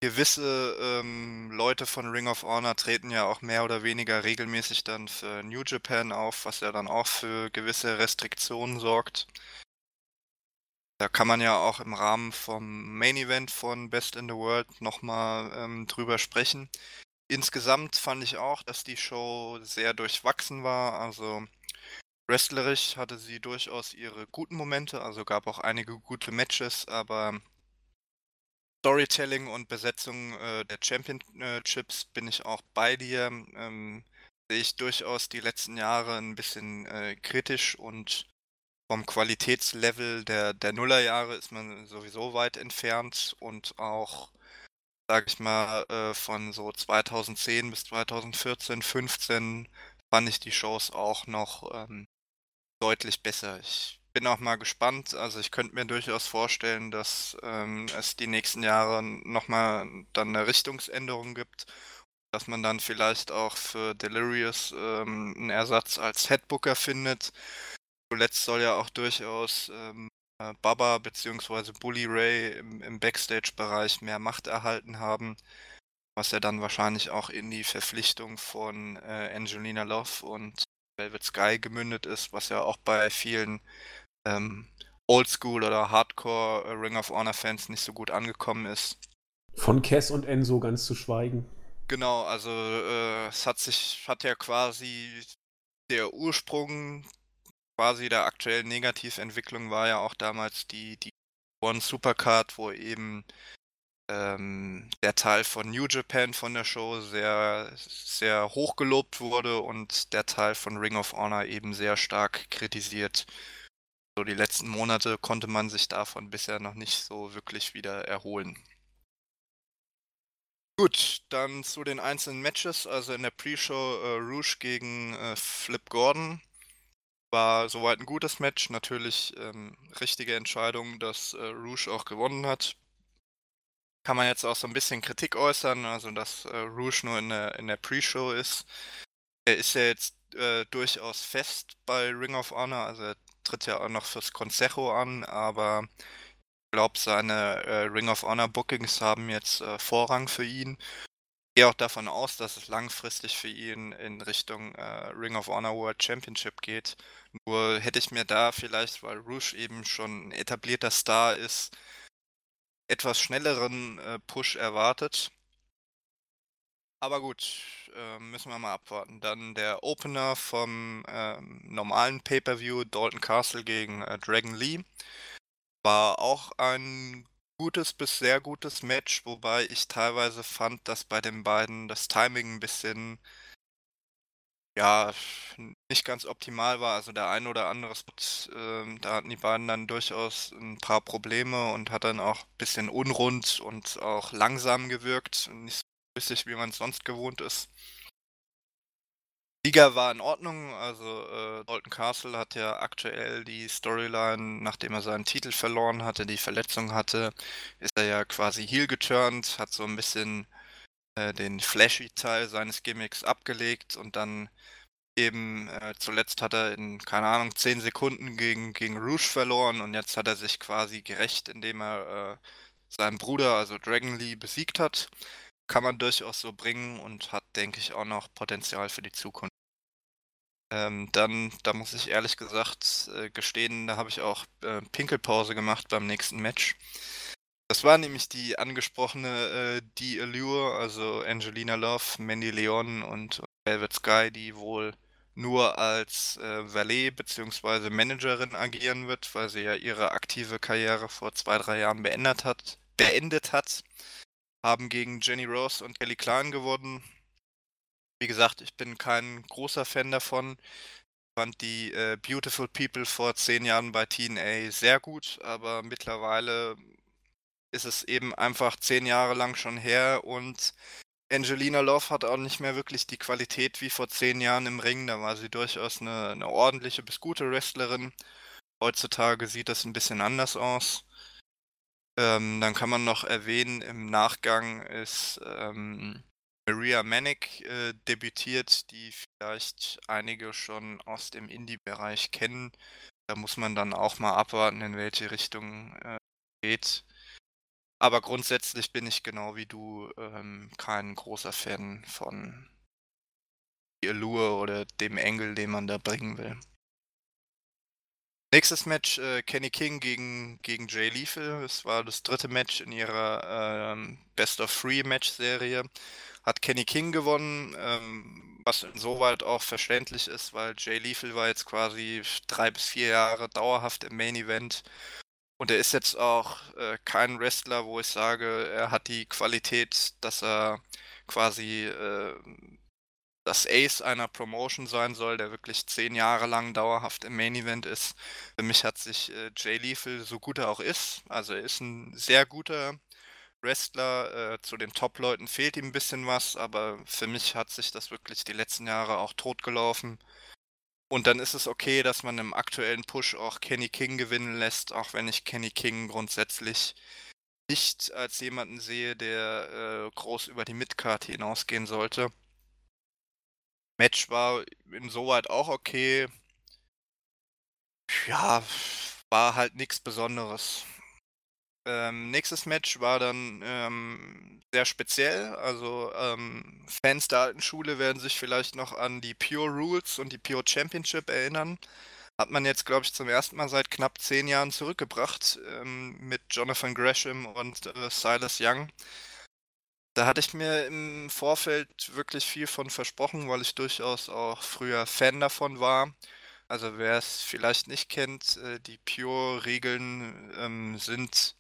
gewisse ähm, Leute von Ring of Honor treten ja auch mehr oder weniger regelmäßig dann für New Japan auf, was ja dann auch für gewisse Restriktionen sorgt. Da kann man ja auch im Rahmen vom Main Event von Best in the World nochmal ähm, drüber sprechen. Insgesamt fand ich auch, dass die Show sehr durchwachsen war. Also wrestlerisch hatte sie durchaus ihre guten Momente, also gab auch einige gute Matches, aber Storytelling und Besetzung äh, der Championships bin ich auch bei dir. Ähm, sehe ich durchaus die letzten Jahre ein bisschen äh, kritisch und vom Qualitätslevel der, der Nullerjahre ist man sowieso weit entfernt und auch, sage ich mal, äh, von so 2010 bis 2014, 15 fand ich die Shows auch noch ähm, deutlich besser. Ich bin auch mal gespannt. Also ich könnte mir durchaus vorstellen, dass ähm, es die nächsten Jahre nochmal dann eine Richtungsänderung gibt. Dass man dann vielleicht auch für Delirious ähm, einen Ersatz als Headbooker findet. Zuletzt soll ja auch durchaus ähm, äh, Baba bzw. Bully Ray im, im Backstage-Bereich mehr Macht erhalten haben, was ja dann wahrscheinlich auch in die Verpflichtung von äh, Angelina Love und Velvet Sky gemündet ist, was ja auch bei vielen ähm, Oldschool oder Hardcore äh, Ring of Honor Fans nicht so gut angekommen ist. Von Cass und Enzo ganz zu schweigen. Genau, also äh, es hat sich, hat ja quasi der Ursprung quasi der aktuellen Negativentwicklung war ja auch damals die, die One Supercard, wo eben ähm, der Teil von New Japan von der Show sehr, sehr hoch gelobt wurde und der Teil von Ring of Honor eben sehr stark kritisiert. So die letzten Monate konnte man sich davon bisher noch nicht so wirklich wieder erholen. Gut, dann zu den einzelnen Matches. Also in der Pre-Show äh, Rouge gegen äh, Flip Gordon. War soweit ein gutes Match. Natürlich ähm, richtige Entscheidung, dass äh, Rouge auch gewonnen hat. Kann man jetzt auch so ein bisschen Kritik äußern, also dass äh, Rouge nur in der, in der Pre-Show ist. Er ist ja jetzt äh, durchaus fest bei Ring of Honor, also er tritt ja auch noch fürs Consejo an, aber ich glaube, seine äh, Ring of Honor Bookings haben jetzt äh, Vorrang für ihn gehe auch davon aus, dass es langfristig für ihn in Richtung äh, Ring of Honor World Championship geht. Nur hätte ich mir da vielleicht, weil Rouge eben schon ein etablierter Star ist, etwas schnelleren äh, Push erwartet. Aber gut, äh, müssen wir mal abwarten. Dann der Opener vom ähm, normalen Pay-per-View Dalton Castle gegen äh, Dragon Lee war auch ein gutes bis sehr gutes Match, wobei ich teilweise fand, dass bei den beiden das Timing ein bisschen ja, nicht ganz optimal war. Also der ein oder andere Spot, äh, da hatten die beiden dann durchaus ein paar Probleme und hat dann auch ein bisschen unrund und auch langsam gewirkt. Nicht so flüssig, wie man es sonst gewohnt ist. Liga war in Ordnung. Also äh, Dalton Castle hat ja aktuell die Storyline, nachdem er seinen Titel verloren hatte, die Verletzung hatte, ist er ja quasi heel geturnt, hat so ein bisschen äh, den flashy Teil seines Gimmicks abgelegt und dann eben äh, zuletzt hat er in, keine Ahnung, 10 Sekunden gegen, gegen Rouge verloren und jetzt hat er sich quasi gerecht, indem er äh, seinen Bruder, also Dragon Lee, besiegt hat kann man durchaus so bringen und hat, denke ich, auch noch Potenzial für die Zukunft. Ähm, dann, da muss ich ehrlich gesagt äh, gestehen, da habe ich auch äh, Pinkelpause gemacht beim nächsten Match. Das war nämlich die angesprochene äh, Die Allure, also Angelina Love, Mandy Leon und, Velvet Sky, die wohl nur als äh, Valet bzw. Managerin agieren wird, weil sie ja ihre aktive Karriere vor zwei, drei Jahren beendet hat. Beendet hat haben gegen Jenny Rose und Kelly Klein gewonnen. Wie gesagt, ich bin kein großer Fan davon. Ich fand die äh, Beautiful People vor zehn Jahren bei TNA sehr gut, aber mittlerweile ist es eben einfach zehn Jahre lang schon her und Angelina Love hat auch nicht mehr wirklich die Qualität wie vor zehn Jahren im Ring. Da war sie durchaus eine, eine ordentliche bis gute Wrestlerin. Heutzutage sieht das ein bisschen anders aus. Ähm, dann kann man noch erwähnen, im Nachgang ist ähm, Maria Manick äh, debütiert, die vielleicht einige schon aus dem Indie-Bereich kennen. Da muss man dann auch mal abwarten, in welche Richtung äh, geht. Aber grundsätzlich bin ich genau wie du ähm, kein großer Fan von die Allure oder dem Engel, den man da bringen will. Nächstes Match äh, Kenny King gegen, gegen Jay Lethal. Es war das dritte Match in ihrer ähm, Best of Three Match-Serie. Hat Kenny King gewonnen, ähm, was insoweit auch verständlich ist, weil Jay Lethal war jetzt quasi drei bis vier Jahre dauerhaft im Main Event. Und er ist jetzt auch äh, kein Wrestler, wo ich sage, er hat die Qualität, dass er quasi äh, das Ace einer Promotion sein soll, der wirklich zehn Jahre lang dauerhaft im Main Event ist. Für mich hat sich äh, Jay Lethal, so gut er auch ist, also er ist ein sehr guter Wrestler. Äh, zu den Top-Leuten fehlt ihm ein bisschen was, aber für mich hat sich das wirklich die letzten Jahre auch totgelaufen. Und dann ist es okay, dass man im aktuellen Push auch Kenny King gewinnen lässt, auch wenn ich Kenny King grundsätzlich nicht als jemanden sehe, der äh, groß über die Midcard hinausgehen sollte. Match war insoweit auch okay. Ja, war halt nichts Besonderes. Ähm, nächstes Match war dann ähm, sehr speziell. Also ähm, Fans der alten Schule werden sich vielleicht noch an die Pure Rules und die Pure Championship erinnern. Hat man jetzt, glaube ich, zum ersten Mal seit knapp zehn Jahren zurückgebracht ähm, mit Jonathan Gresham und äh, Silas Young. Da hatte ich mir im Vorfeld wirklich viel von versprochen, weil ich durchaus auch früher Fan davon war. Also wer es vielleicht nicht kennt, äh, die Pure-Regeln ähm, sind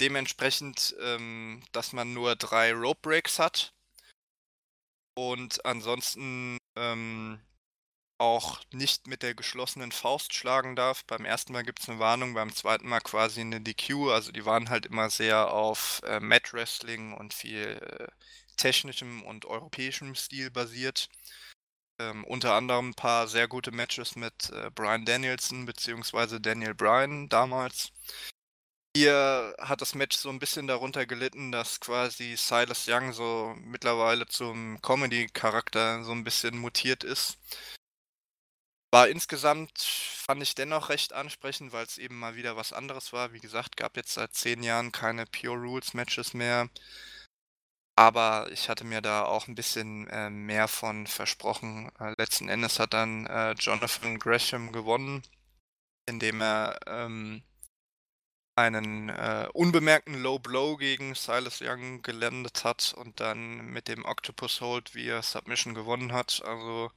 dementsprechend, ähm, dass man nur drei Rope Breaks hat und ansonsten ähm, auch nicht mit der geschlossenen Faust schlagen darf. Beim ersten Mal gibt es eine Warnung, beim zweiten Mal quasi eine DQ. Also die waren halt immer sehr auf äh, Mat Wrestling und viel äh, technischem und europäischem Stil basiert. Ähm, unter anderem ein paar sehr gute Matches mit äh, Brian Danielson bzw. Daniel Bryan damals. Hier hat das Match so ein bisschen darunter gelitten, dass quasi Silas Young so mittlerweile zum Comedy-Charakter so ein bisschen mutiert ist. War insgesamt, fand ich dennoch recht ansprechend, weil es eben mal wieder was anderes war. Wie gesagt, gab jetzt seit zehn Jahren keine Pure Rules Matches mehr. Aber ich hatte mir da auch ein bisschen äh, mehr von versprochen. Äh, letzten Endes hat dann äh, Jonathan Gresham gewonnen, indem er ähm, einen äh, unbemerkten Low Blow gegen Silas Young gelandet hat und dann mit dem Octopus Hold via Submission gewonnen hat. Also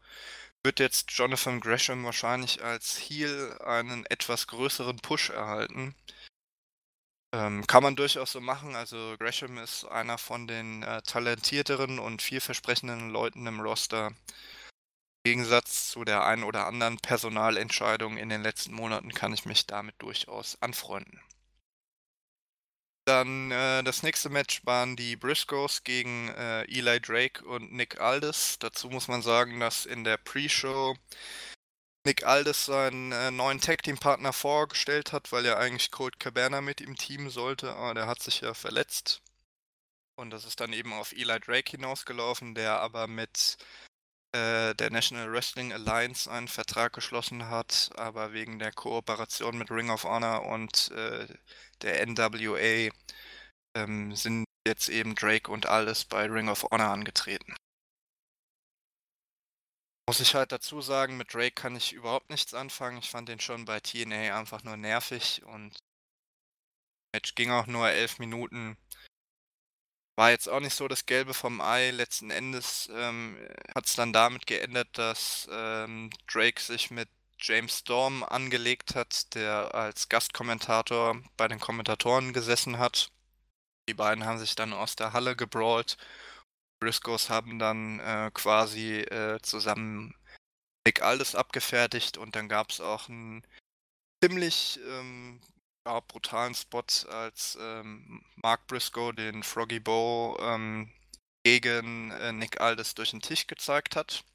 wird jetzt Jonathan Gresham wahrscheinlich als Heel einen etwas größeren Push erhalten. Ähm, kann man durchaus so machen. Also Gresham ist einer von den äh, talentierteren und vielversprechenden Leuten im Roster. Im Gegensatz zu der einen oder anderen Personalentscheidung in den letzten Monaten kann ich mich damit durchaus anfreunden. Dann äh, das nächste Match waren die Briscoes gegen äh, Eli Drake und Nick Aldis. Dazu muss man sagen, dass in der Pre-Show Nick Aldis seinen äh, neuen Tag-Team-Partner vorgestellt hat, weil er eigentlich Colt Cabana mit im Team sollte, aber der hat sich ja verletzt. Und das ist dann eben auf Eli Drake hinausgelaufen, der aber mit äh, der National Wrestling Alliance einen Vertrag geschlossen hat, aber wegen der Kooperation mit Ring of Honor und äh, der NWA ähm, sind jetzt eben Drake und alles bei Ring of Honor angetreten. Muss ich halt dazu sagen, mit Drake kann ich überhaupt nichts anfangen. Ich fand den schon bei TNA einfach nur nervig und Match ging auch nur elf Minuten. War jetzt auch nicht so das Gelbe vom Ei. Letzten Endes ähm, hat es dann damit geändert, dass ähm, Drake sich mit James Storm angelegt hat, der als Gastkommentator bei den Kommentatoren gesessen hat. Die beiden haben sich dann aus der Halle gebrawlt. Briscoes haben dann äh, quasi äh, zusammen Nick Aldis abgefertigt und dann gab es auch einen ziemlich ähm, ja, brutalen Spot, als ähm, Mark Briscoe den Froggy Bow ähm, gegen äh, Nick Aldis durch den Tisch gezeigt hat.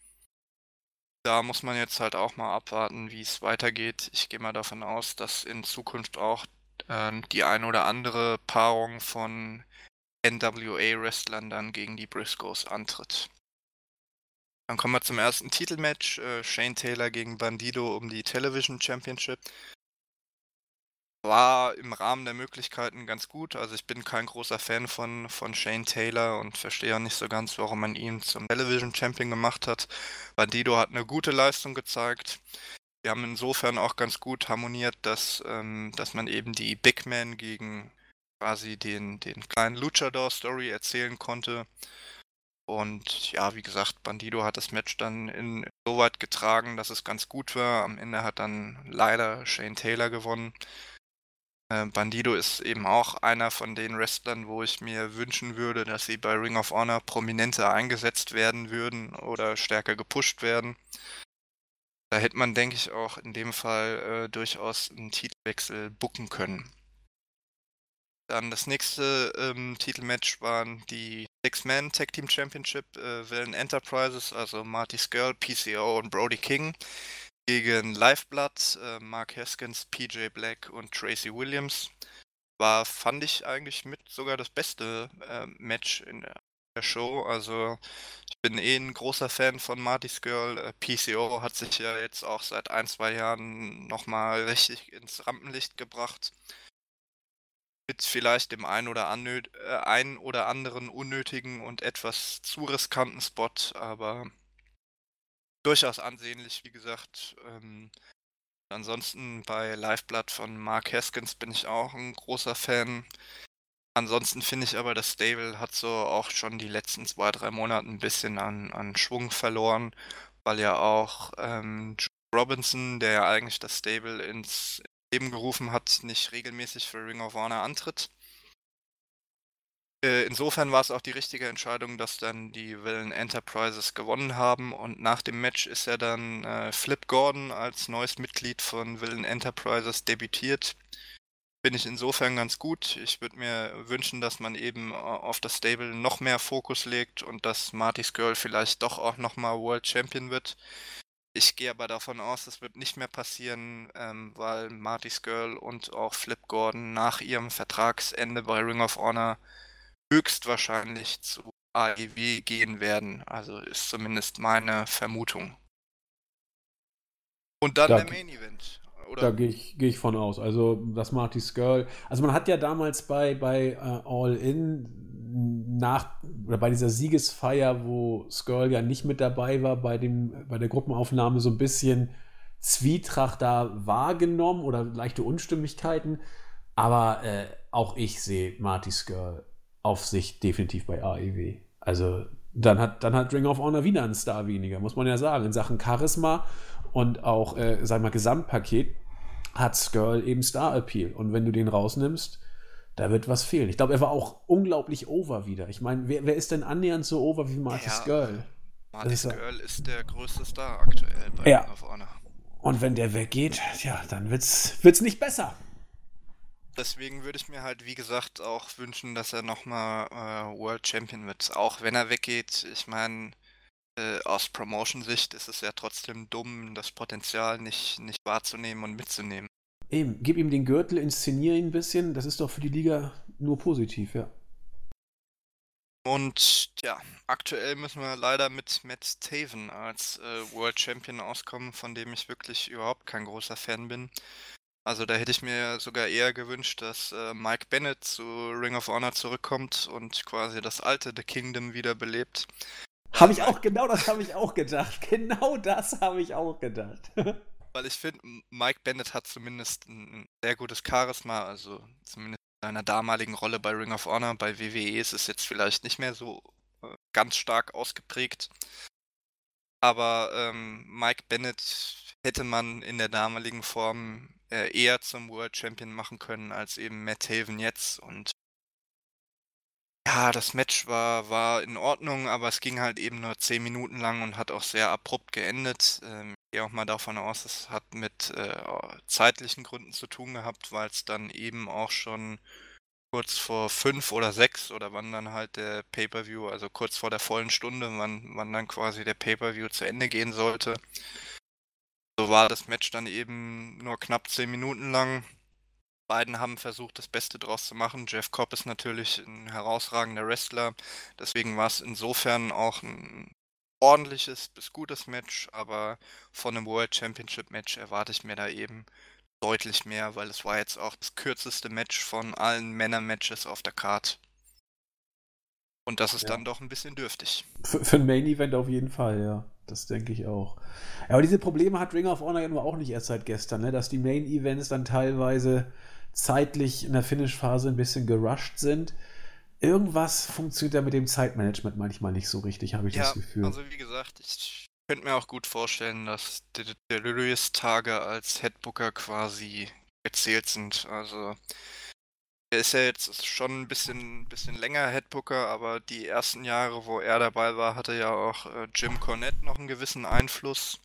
Da muss man jetzt halt auch mal abwarten, wie es weitergeht. Ich gehe mal davon aus, dass in Zukunft auch äh, die ein oder andere Paarung von NWA-Wrestlern dann gegen die Briscoes antritt. Dann kommen wir zum ersten Titelmatch. Äh, Shane Taylor gegen Bandido um die Television Championship war im Rahmen der Möglichkeiten ganz gut. Also ich bin kein großer Fan von, von Shane Taylor und verstehe auch nicht so ganz, warum man ihn zum Television Champion gemacht hat. Bandido hat eine gute Leistung gezeigt. Wir haben insofern auch ganz gut harmoniert, dass, ähm, dass man eben die Big Man gegen quasi den, den kleinen Luchador-Story erzählen konnte. Und ja, wie gesagt, Bandido hat das Match dann in, so weit getragen, dass es ganz gut war. Am Ende hat dann leider Shane Taylor gewonnen. Äh, Bandido ist eben auch einer von den Wrestlern, wo ich mir wünschen würde, dass sie bei Ring of Honor prominenter eingesetzt werden würden oder stärker gepusht werden. Da hätte man, denke ich, auch in dem Fall äh, durchaus einen Titelwechsel bucken können. Dann das nächste ähm, Titelmatch waren die Six-Man Tag Team Championship äh, Villain Enterprises, also Marty Skrull, PCO und Brody King gegen Lifeblood, äh, Mark Haskins, PJ Black und Tracy Williams. War, fand ich eigentlich mit sogar das beste äh, Match in der, der, Show. Also ich bin eh ein großer Fan von Marty's Girl. Äh, PCO hat sich ja jetzt auch seit ein, zwei Jahren nochmal richtig ins Rampenlicht gebracht. Mit vielleicht dem einen oder, äh, ein oder anderen unnötigen und etwas zu riskanten Spot, aber durchaus ansehnlich, wie gesagt. Ähm, ansonsten bei Lifeblood von Mark Haskins bin ich auch ein großer Fan. Ansonsten finde ich aber, das Stable hat so auch schon die letzten zwei, drei Monate ein bisschen an, an Schwung verloren, weil ja auch ähm, Robinson, der ja eigentlich das Stable ins Leben gerufen hat, nicht regelmäßig für Ring of Honor antritt. Äh, insofern war es auch die richtige Entscheidung, dass dann die Villain Enterprises gewonnen haben und nach dem Match ist ja dann äh, Flip Gordon als neues Mitglied von Villain Enterprises debütiert. Bin ich insofern ganz gut. Ich würde mir wünschen, dass man eben äh, auf das Stable noch mehr Fokus legt und dass Marty's Girl vielleicht doch auch nochmal World Champion wird. Ich gehe aber davon aus, das wird nicht mehr passieren, ähm, weil Marty's Girl und auch Flip Gordon nach ihrem Vertragsende bei Ring of Honor höchstwahrscheinlich zu AEW gehen werden. Also ist zumindest meine Vermutung. Und dann da, der Main Event. Oder? Da gehe ich, geh ich von aus. Also das Marty Skrull. Also man hat ja damals bei, bei uh, All In nach oder bei dieser Siegesfeier, wo Skrull ja nicht mit dabei war, bei, dem, bei der Gruppenaufnahme so ein bisschen Zwietracht da wahrgenommen oder leichte Unstimmigkeiten. Aber äh, auch ich sehe Marty Skrull auf sich definitiv bei AEW. Also dann hat, dann hat Ring of Honor wieder einen Star weniger, muss man ja sagen. In Sachen Charisma und auch, äh, sag mal, Gesamtpaket hat Skrull eben Star Appeal. Und wenn du den rausnimmst, da wird was fehlen. Ich glaube, er war auch unglaublich over wieder. Ich meine, wer, wer, ist denn annähernd so over wie Marty ja, Skrull? Marty Skrull ist der größte Star aktuell bei ja. Ring of Honor. Und wenn der weggeht, ja, dann wird's, wird's nicht besser. Deswegen würde ich mir halt, wie gesagt, auch wünschen, dass er nochmal äh, World Champion wird. Auch wenn er weggeht, ich meine, äh, aus Promotion-Sicht ist es ja trotzdem dumm, das Potenzial nicht, nicht wahrzunehmen und mitzunehmen. Eben, gib ihm den Gürtel, inszeniere ihn ein bisschen, das ist doch für die Liga nur positiv, ja. Und ja, aktuell müssen wir leider mit Matt Taven als äh, World Champion auskommen, von dem ich wirklich überhaupt kein großer Fan bin. Also da hätte ich mir sogar eher gewünscht, dass äh, Mike Bennett zu Ring of Honor zurückkommt und quasi das alte The Kingdom wieder belebt. Habe ich auch, genau das habe ich auch gedacht. (laughs) Genau das habe ich auch gedacht. (laughs) Weil ich finde, Mike Bennett hat zumindest ein sehr gutes Charisma, also zumindest in seiner damaligen Rolle bei Ring of Honor. Bei WWE ist es jetzt vielleicht nicht mehr so äh, ganz stark ausgeprägt. Aber ähm, Mike Bennett hätte man in der damaligen Form eher zum World Champion machen können als eben Matt Haven jetzt. Und ja, das Match war, war in Ordnung, aber es ging halt eben nur 10 Minuten lang und hat auch sehr abrupt geendet. Ähm, ich gehe auch mal davon aus, es hat mit äh, zeitlichen Gründen zu tun gehabt, weil es dann eben auch schon kurz vor fünf oder sechs oder wann dann halt der Pay-Per-View, also kurz vor der vollen Stunde, wann, wann dann quasi der Pay-Per-View zu Ende gehen sollte, so war das Match dann eben nur knapp 10 Minuten lang. Beiden haben versucht, das Beste draus zu machen. Jeff Cobb ist natürlich ein herausragender Wrestler. Deswegen war es insofern auch ein ordentliches bis gutes Match. Aber von einem World Championship Match erwarte ich mir da eben deutlich mehr, weil es war jetzt auch das kürzeste Match von allen Männer-Matches auf der Card. Und das ist ja. dann doch ein bisschen dürftig. Für, für ein Main Event auf jeden Fall, ja. Das denke ich auch. Ja, aber diese Probleme hat Ring of Honor ja nur auch nicht erst seit gestern, ne? dass die Main Events dann teilweise zeitlich in der Finish-Phase ein bisschen gerusht sind. Irgendwas funktioniert ja mit dem Zeitmanagement manchmal nicht so richtig, habe ich ja, das Gefühl. Also wie gesagt, ich könnte mir auch gut vorstellen, dass die Delirious-Tage als Headbooker quasi gezählt sind. Also er ist ja jetzt schon ein bisschen, bisschen länger Headbooker, aber die ersten Jahre, wo er dabei war, hatte ja auch äh, Jim Cornette noch einen gewissen Einfluss.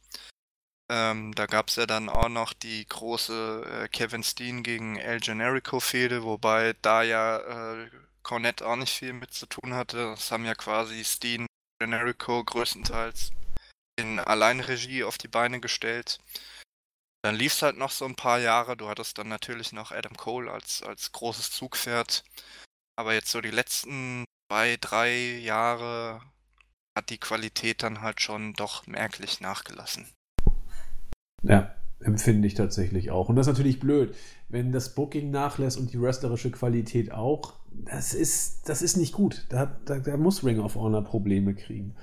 Ähm, da gab es ja dann auch noch die große äh, Kevin Steen gegen El Generico-Fehde, wobei da ja äh, Cornette auch nicht viel mit zu tun hatte. Das haben ja quasi Steen Generico größtenteils in Alleinregie auf die Beine gestellt. Dann lief es halt noch so ein paar Jahre. Du hattest dann natürlich noch Adam Cole als, als großes Zugpferd. Aber jetzt so die letzten zwei, drei Jahre hat die Qualität dann halt schon doch merklich nachgelassen. Ja, empfinde ich tatsächlich auch. Und das ist natürlich blöd, wenn das Booking nachlässt und die wrestlerische Qualität auch. Das ist, das ist nicht gut. Da, da, da muss Ring of Honor Probleme kriegen.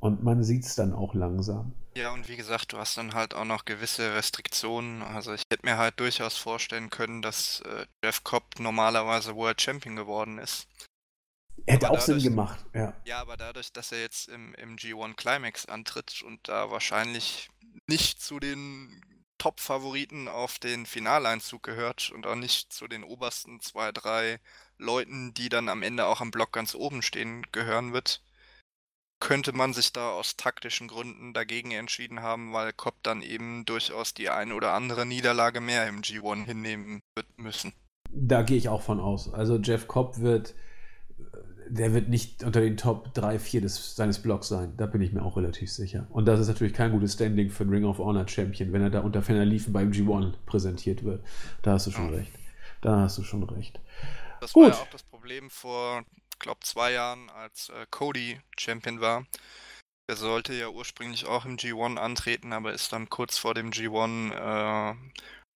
Und man sieht es dann auch langsam. Ja, und wie gesagt, du hast dann halt auch noch gewisse Restriktionen. Also ich hätte mir halt durchaus vorstellen können, dass äh, Jeff Cobb normalerweise World Champion geworden ist. Hätte aber auch dadurch, Sinn gemacht, ja. Ja, aber dadurch, dass er jetzt im, im G1 Climax antritt und da wahrscheinlich nicht zu den Top-Favoriten auf den Finaleinzug gehört und auch nicht zu den obersten zwei, drei Leuten, die dann am Ende auch am Block ganz oben stehen, gehören wird, könnte man sich da aus taktischen Gründen dagegen entschieden haben, weil Cobb dann eben durchaus die ein oder andere Niederlage mehr im G1 hinnehmen wird müssen. Da gehe ich auch von aus. Also Jeff Cobb wird der wird nicht unter den Top 3, 4 des, seines Blocks sein. Da bin ich mir auch relativ sicher. Und das ist natürlich kein gutes Standing für einen Ring of Honor Champion, wenn er da unter Ferner Liefen beim G1 präsentiert wird. Da hast du schon ja. recht. Da hast du schon recht. Das Gut. war ja auch das Problem vor, glaube, zwei Jahren, als äh, Cody Champion war. Der sollte ja ursprünglich auch im G1 antreten, aber ist dann kurz vor dem G1 äh,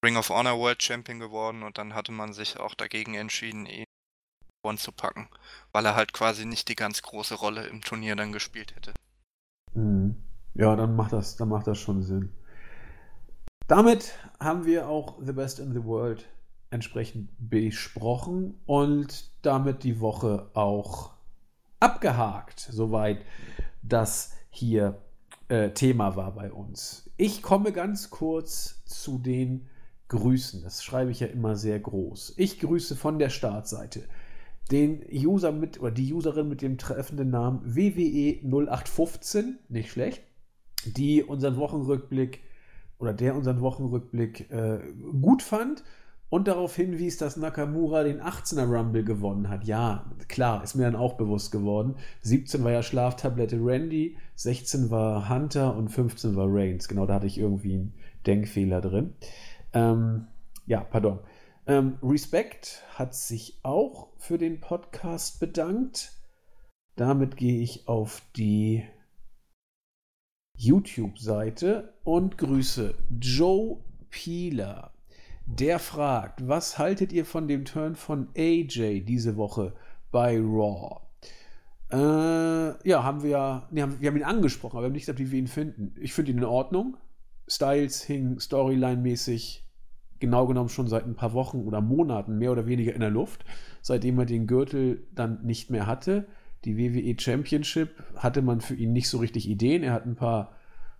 Ring of Honor World Champion geworden und dann hatte man sich auch dagegen entschieden, ihn One zu packen, weil er halt quasi nicht die ganz große Rolle im Turnier dann gespielt hätte. Mhm. Ja, dann macht das, dann macht das schon Sinn. Damit haben wir auch The Best in the World entsprechend besprochen und damit die Woche auch abgehakt, soweit das hier äh, Thema war bei uns. Ich komme ganz kurz zu den Grüßen. Das schreibe ich ja immer sehr groß. Ich grüße von der Startseite den User mit oder die Userin mit dem treffenden Namen WWE 0815, nicht schlecht, die unseren Wochenrückblick oder der unseren Wochenrückblick äh, gut fand und darauf hinwies, dass Nakamura den 18er Rumble gewonnen hat. Ja, klar, ist mir dann auch bewusst geworden. 17 war ja Schlaftablette Randy, 16 war Hunter und 15 war Reigns. Genau, da hatte ich irgendwie einen Denkfehler drin. Ähm, ja, pardon. Ähm, Respect hat sich auch für den Podcast bedankt. Damit gehe ich auf die YouTube-Seite und grüße Joe Peeler. Der fragt, was haltet ihr von dem Turn von AJ diese Woche bei Raw? Äh, ja, haben wir nee, haben, wir haben ihn angesprochen, aber wir haben nicht gesagt, wie wir ihn finden. Ich finde ihn in Ordnung. Styles hing Storyline-mäßig genau genommen schon seit ein paar Wochen oder Monaten mehr oder weniger in der Luft, seitdem er den Gürtel dann nicht mehr hatte. Die WWE Championship hatte man für ihn nicht so richtig Ideen. Er hat ein paar,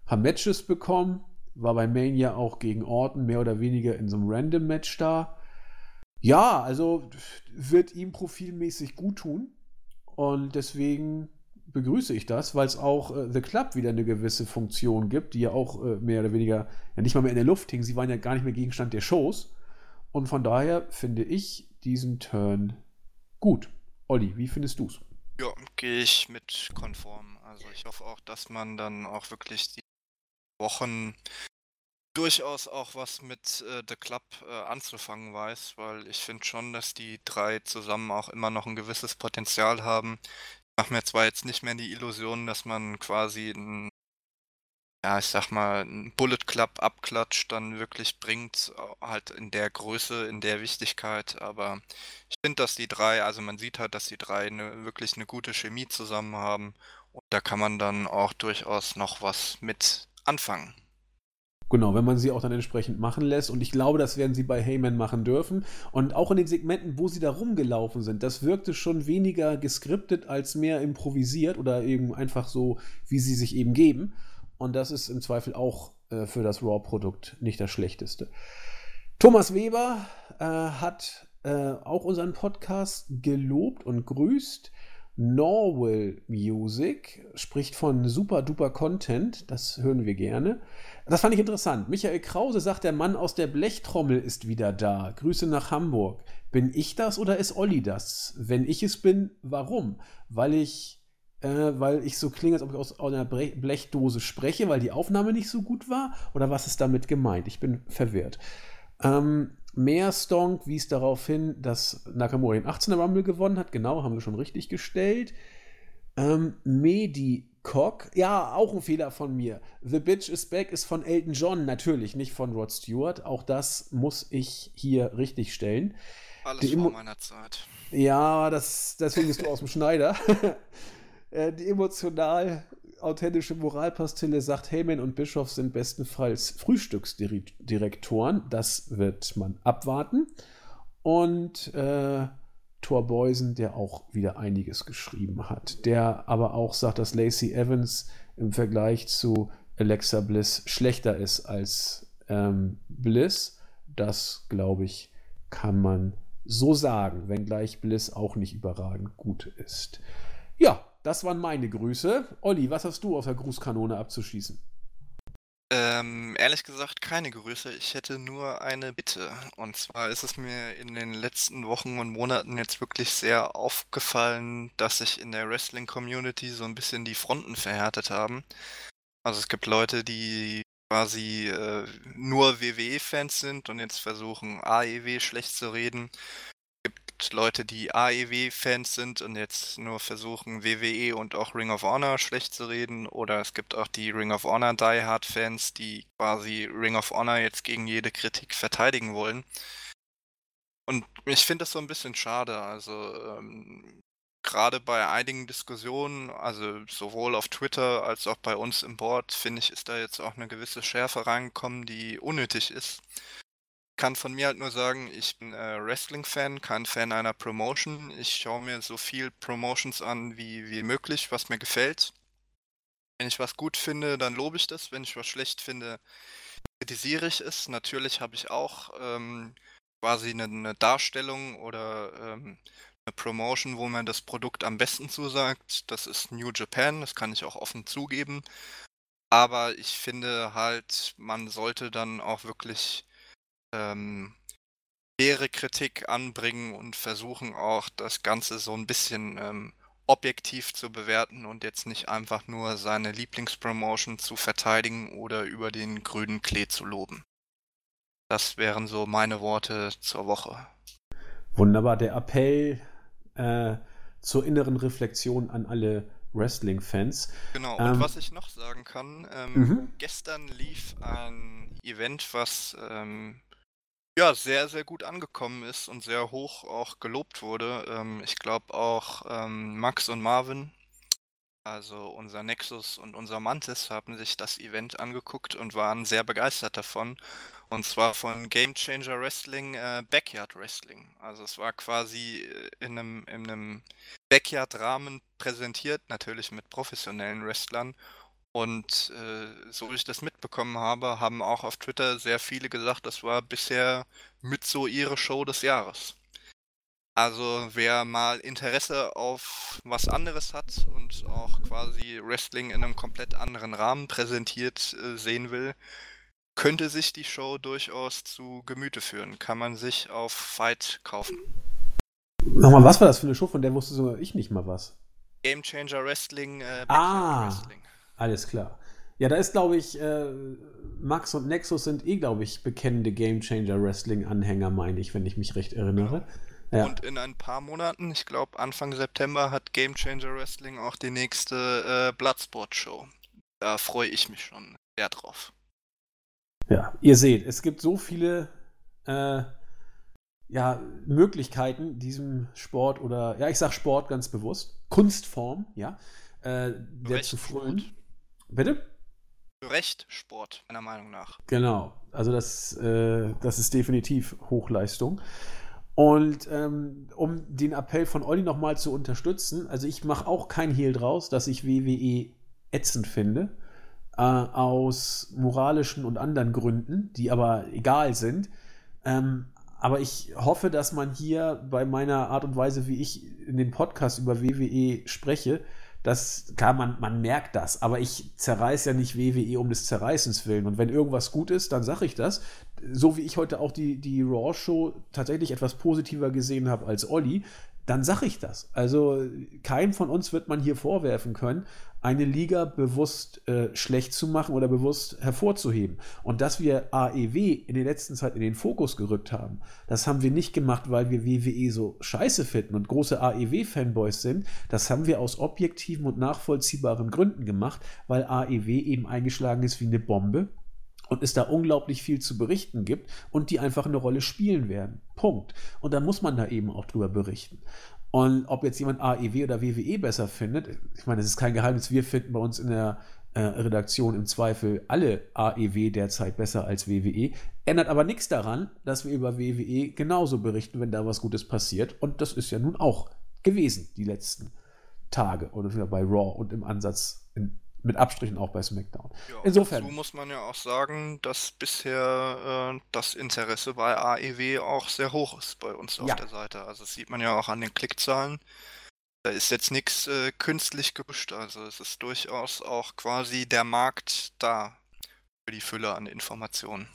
paar Matches bekommen, war bei Mania auch gegen Orton mehr oder weniger in so einem Random-Match da. Ja, also wird ihm profilmäßig gut tun. Und deswegen begrüße ich das, weil es auch äh, The Club wieder eine gewisse Funktion gibt, die ja auch äh, mehr oder weniger ja nicht mal mehr in der Luft hing. Sie waren ja gar nicht mehr Gegenstand der Shows. Und von daher finde ich diesen Turn gut. Olli, wie findest du es? Ja, gehe ich mit konform. Also ich hoffe auch, dass man dann auch wirklich die Wochen durchaus auch was mit äh, The Club äh, anzufangen weiß, weil ich finde schon, dass die drei zusammen auch immer noch ein gewisses Potenzial haben. Mache mir zwar jetzt nicht mehr die Illusion, dass man quasi ein, ja, ich sag mal, ein Bullet Club abklatscht dann wirklich bringt, halt in der Größe, in der Wichtigkeit, aber ich finde, dass die drei, also man sieht halt, dass die drei eine, wirklich eine gute Chemie zusammen haben und da kann man dann auch durchaus noch was mit anfangen. Genau, wenn man sie auch dann entsprechend machen lässt. Und ich glaube, das werden sie bei Heyman machen dürfen. Und auch in den Segmenten, wo sie da rumgelaufen sind, das wirkte schon weniger geskriptet als mehr improvisiert oder eben einfach so, wie sie sich eben geben. Und das ist im Zweifel auch äh, für das Raw-Produkt nicht das Schlechteste. Thomas Weber äh, hat äh, auch unseren Podcast gelobt und grüßt. Norwell Music spricht von super duper Content. Das hören wir gerne. Das fand ich interessant. Michael Krause sagt, der Mann aus der Blechtrommel ist wieder da. Grüße nach Hamburg. Bin ich das oder ist Olli das? Wenn ich es bin, warum? Weil ich, äh, weil ich so klinge, als ob ich aus einer Blechdose spreche, weil die Aufnahme nicht so gut war? Oder was ist damit gemeint? Ich bin verwirrt. Ähm, Mehr Stonk wies darauf hin, dass Nakamura den 18er Rumble gewonnen hat. Genau, haben wir schon richtig gestellt. Ähm, Medicock, ja, auch ein Fehler von mir. The Bitch is Back ist von Elton John, natürlich, nicht von Rod Stewart. Auch das muss ich hier richtig stellen. Alles Die vor meiner Zeit. Ja, das, deswegen bist du aus dem Schneider. (laughs) Äh, die emotional authentische Moralpastille sagt, Heyman und Bischof sind bestenfalls Frühstücksdirektoren. Das wird man abwarten. Und äh, Thor Beusen, der auch wieder einiges geschrieben hat. Der aber auch sagt, dass Lacey Evans im Vergleich zu Alexa Bliss schlechter ist als ähm, Bliss. Das, glaube ich, kann man so sagen, wenngleich Bliss auch nicht überragend gut ist. Ja, das waren meine Grüße. Olli, was hast du auf der Grußkanone abzuschießen? Ähm, ehrlich gesagt keine Grüße. Ich hätte nur eine Bitte. Und zwar ist es mir in den letzten Wochen und Monaten jetzt wirklich sehr aufgefallen, dass sich in der Wrestling-Community so ein bisschen die Fronten verhärtet haben. Also es gibt Leute, die quasi äh, nur WWE-Fans sind und jetzt versuchen, AEW schlecht zu reden gibt Leute, die AEW-Fans sind und jetzt nur versuchen, WWE und auch Ring of Honor schlecht zu reden. Oder es gibt auch die Ring of Honor Die Hard-Fans, die quasi Ring of Honor jetzt gegen jede Kritik verteidigen wollen. Und ich finde das so ein bisschen schade. Also ähm, gerade bei einigen Diskussionen, also sowohl auf Twitter als auch bei uns im Board, finde ich, ist da jetzt auch eine gewisse Schärfe reingekommen, die unnötig ist kann von mir halt nur sagen, ich bin äh, Wrestling-Fan, kein Fan einer Promotion. Ich schaue mir so viel Promotions an wie, wie möglich, was mir gefällt. Wenn ich was gut finde, dann lobe ich das. Wenn ich was schlecht finde, kritisiere ich es. Natürlich habe ich auch ähm, quasi eine, eine, Darstellung oder ähm, eine Promotion, wo mir das Produkt am besten zusagt. Das ist New Japan, das kann ich auch offen zugeben. Aber ich finde halt, man sollte dann auch wirklich ähm, faire Kritik anbringen und versuchen auch das Ganze so ein bisschen ähm, objektiv zu bewerten und jetzt nicht einfach nur seine Lieblingspromotion zu verteidigen oder über den grünen Klee zu loben. Das wären so meine Worte zur Woche. Wunderbar, der Appell äh, zur inneren Reflexion an alle Wrestling-Fans. Genau, und ähm, was ich noch sagen kann, ähm, mhm. gestern lief ein Event, was ähm, ja, sehr, sehr gut angekommen ist und sehr hoch auch gelobt wurde. Ähm, ich glaube auch ähm, Max und Marvin, also unser Nexus und unser Mantis, haben sich das Event angeguckt und waren sehr begeistert davon. Und zwar von Game Changer Wrestling äh, Backyard Wrestling. Also es war quasi äh, in einem, in einem Backyard-Rahmen präsentiert, natürlich mit professionellen Wrestlern. Und äh, so wie ich das mitbekommen habe, haben auch auf Twitter sehr viele gesagt, das war bisher mit so ihre Show des Jahres. Also wer mal Interesse auf was anderes hat und auch quasi Wrestling in einem komplett anderen Rahmen präsentiert äh, sehen will, könnte sich die Show durchaus zu Gemüte führen. Kann man sich auf Fight kaufen. Nochmal, was war das für eine Show, von der wusste sogar ich nicht mal was? Game Changer Wrestling, äh, ah. Wrestling. Alles klar. Ja, da ist, glaube ich, äh, Max und Nexus sind eh, glaube ich, bekennende Gamechanger Wrestling-Anhänger, meine ich, wenn ich mich recht erinnere. Ja. Und in ein paar Monaten, ich glaube Anfang September, hat Gamechanger Wrestling auch die nächste äh, Bloodsport-Show. Da freue ich mich schon sehr drauf. Ja, ihr seht, es gibt so viele äh, ja, Möglichkeiten, diesem Sport oder, ja, ich sage Sport ganz bewusst, Kunstform, ja, äh, der zu frönen. Bitte? Recht Sport, meiner Meinung nach. Genau, also das, äh, das ist definitiv Hochleistung. Und ähm, um den Appell von Olli nochmal zu unterstützen, also ich mache auch kein Hehl draus, dass ich WWE ätzend finde, äh, aus moralischen und anderen Gründen, die aber egal sind. Ähm, aber ich hoffe, dass man hier bei meiner Art und Weise, wie ich in den Podcast über WWE spreche, das, klar, man, man merkt das, aber ich zerreiß ja nicht WWE um des Zerreißens willen. Und wenn irgendwas gut ist, dann sage ich das. So wie ich heute auch die, die Raw-Show tatsächlich etwas positiver gesehen habe als Olli, dann sage ich das. Also keinem von uns wird man hier vorwerfen können, eine Liga bewusst äh, schlecht zu machen oder bewusst hervorzuheben. Und dass wir AEW in der letzten Zeit in den Fokus gerückt haben, das haben wir nicht gemacht, weil wir WWE so scheiße finden und große AEW-Fanboys sind. Das haben wir aus objektiven und nachvollziehbaren Gründen gemacht, weil AEW eben eingeschlagen ist wie eine Bombe und es da unglaublich viel zu berichten gibt und die einfach eine Rolle spielen werden. Punkt. Und da muss man da eben auch drüber berichten. Und ob jetzt jemand AEW oder WWE besser findet, ich meine, das ist kein Geheimnis, wir finden bei uns in der äh, Redaktion im Zweifel alle AEW derzeit besser als WWE, ändert aber nichts daran, dass wir über WWE genauso berichten, wenn da was Gutes passiert. Und das ist ja nun auch gewesen, die letzten Tage oder bei Raw und im Ansatz in mit Abstrichen auch bei SmackDown. Ja, Insofern. Dazu muss man ja auch sagen, dass bisher äh, das Interesse bei AEW auch sehr hoch ist bei uns auf ja. der Seite. Also das sieht man ja auch an den Klickzahlen. Da ist jetzt nichts äh, künstlich gebüscht. Also es ist durchaus auch quasi der Markt da für die Fülle an Informationen.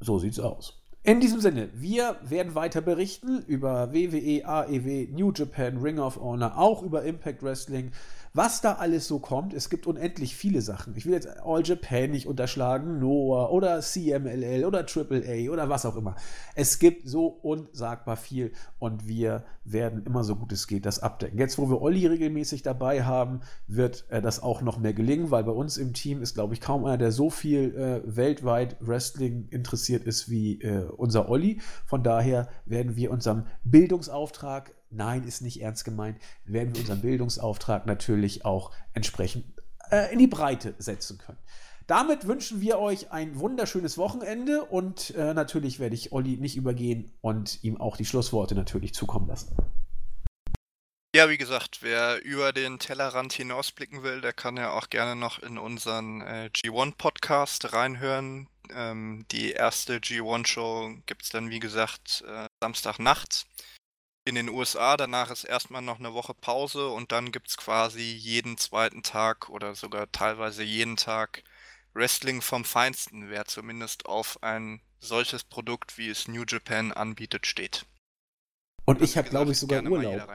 So sieht's aus. In diesem Sinne, wir werden weiter berichten über WWE, AEW, New Japan, Ring of Honor, auch über Impact Wrestling was da alles so kommt. Es gibt unendlich viele Sachen. Ich will jetzt All Japan nicht unterschlagen, Noah oder CMLL oder AAA oder was auch immer. Es gibt so unsagbar viel und wir werden immer so gut es geht das abdecken. Jetzt, wo wir Olli regelmäßig dabei haben, wird äh, das auch noch mehr gelingen, weil bei uns im Team ist, glaube ich, kaum einer, der so viel äh, weltweit Wrestling interessiert ist wie äh, unser Olli. Von daher werden wir unserem Bildungsauftrag nein, ist nicht ernst gemeint, werden wir unseren Bildungsauftrag natürlich auch entsprechend äh, in die Breite setzen können. Damit wünschen wir euch ein wunderschönes Wochenende und äh, natürlich werde ich Olli nicht übergehen und ihm auch die Schlussworte natürlich zukommen lassen. Ja, wie gesagt, wer über den Tellerrand hinausblicken will, der kann ja auch gerne noch in unseren äh, G1-Podcast reinhören. Ähm, die erste G1-Show gibt es dann, wie gesagt, äh, Samstagnachts in den USA. Danach ist erstmal noch eine Woche Pause und dann gibt es quasi jeden zweiten Tag oder sogar teilweise jeden Tag Wrestling vom Feinsten, wer zumindest auf ein solches Produkt, wie es New Japan anbietet, steht. Und also ich habe, glaube ich, sogar Urlaub.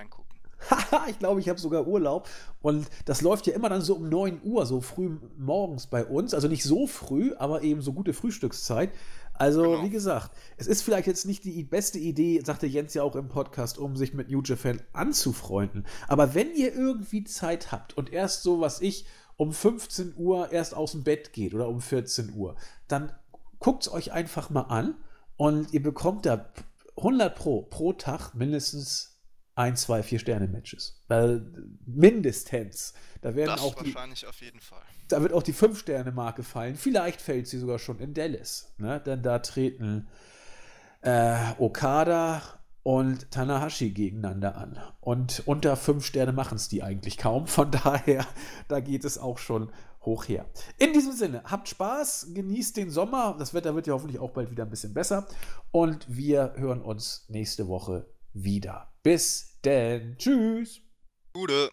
Haha, (laughs) ich glaube, ich habe sogar Urlaub. Und das läuft ja immer dann so um 9 Uhr, so früh morgens bei uns. Also nicht so früh, aber eben so gute Frühstückszeit. Also, genau. wie gesagt, es ist vielleicht jetzt nicht die beste Idee, sagte Jens ja auch im Podcast, um sich mit New Japan anzufreunden. Aber wenn ihr irgendwie Zeit habt und erst so, was ich, um 15 Uhr erst aus dem Bett geht oder um 14 Uhr, dann guckt es euch einfach mal an und ihr bekommt da 100 pro, pro Tag mindestens ein, zwei, vier Sterne-Matches. mindestens. Da werden das auch wahrscheinlich die, auf jeden Fall. Da wird auch die Fünf-Sterne-Marke fallen. Vielleicht fällt sie sogar schon in Dallas. Ne? Denn da treten äh, Okada und Tanahashi gegeneinander an. Und unter fünf Sterne machen es die eigentlich kaum. Von (laughs) daher, da geht es auch schon hoch her. In diesem Sinne, habt Spaß, genießt den Sommer. Das Wetter wird ja hoffentlich auch bald wieder ein bisschen besser. Und wir hören uns nächste Woche wieder. Bis denn. Tschüss. Gute.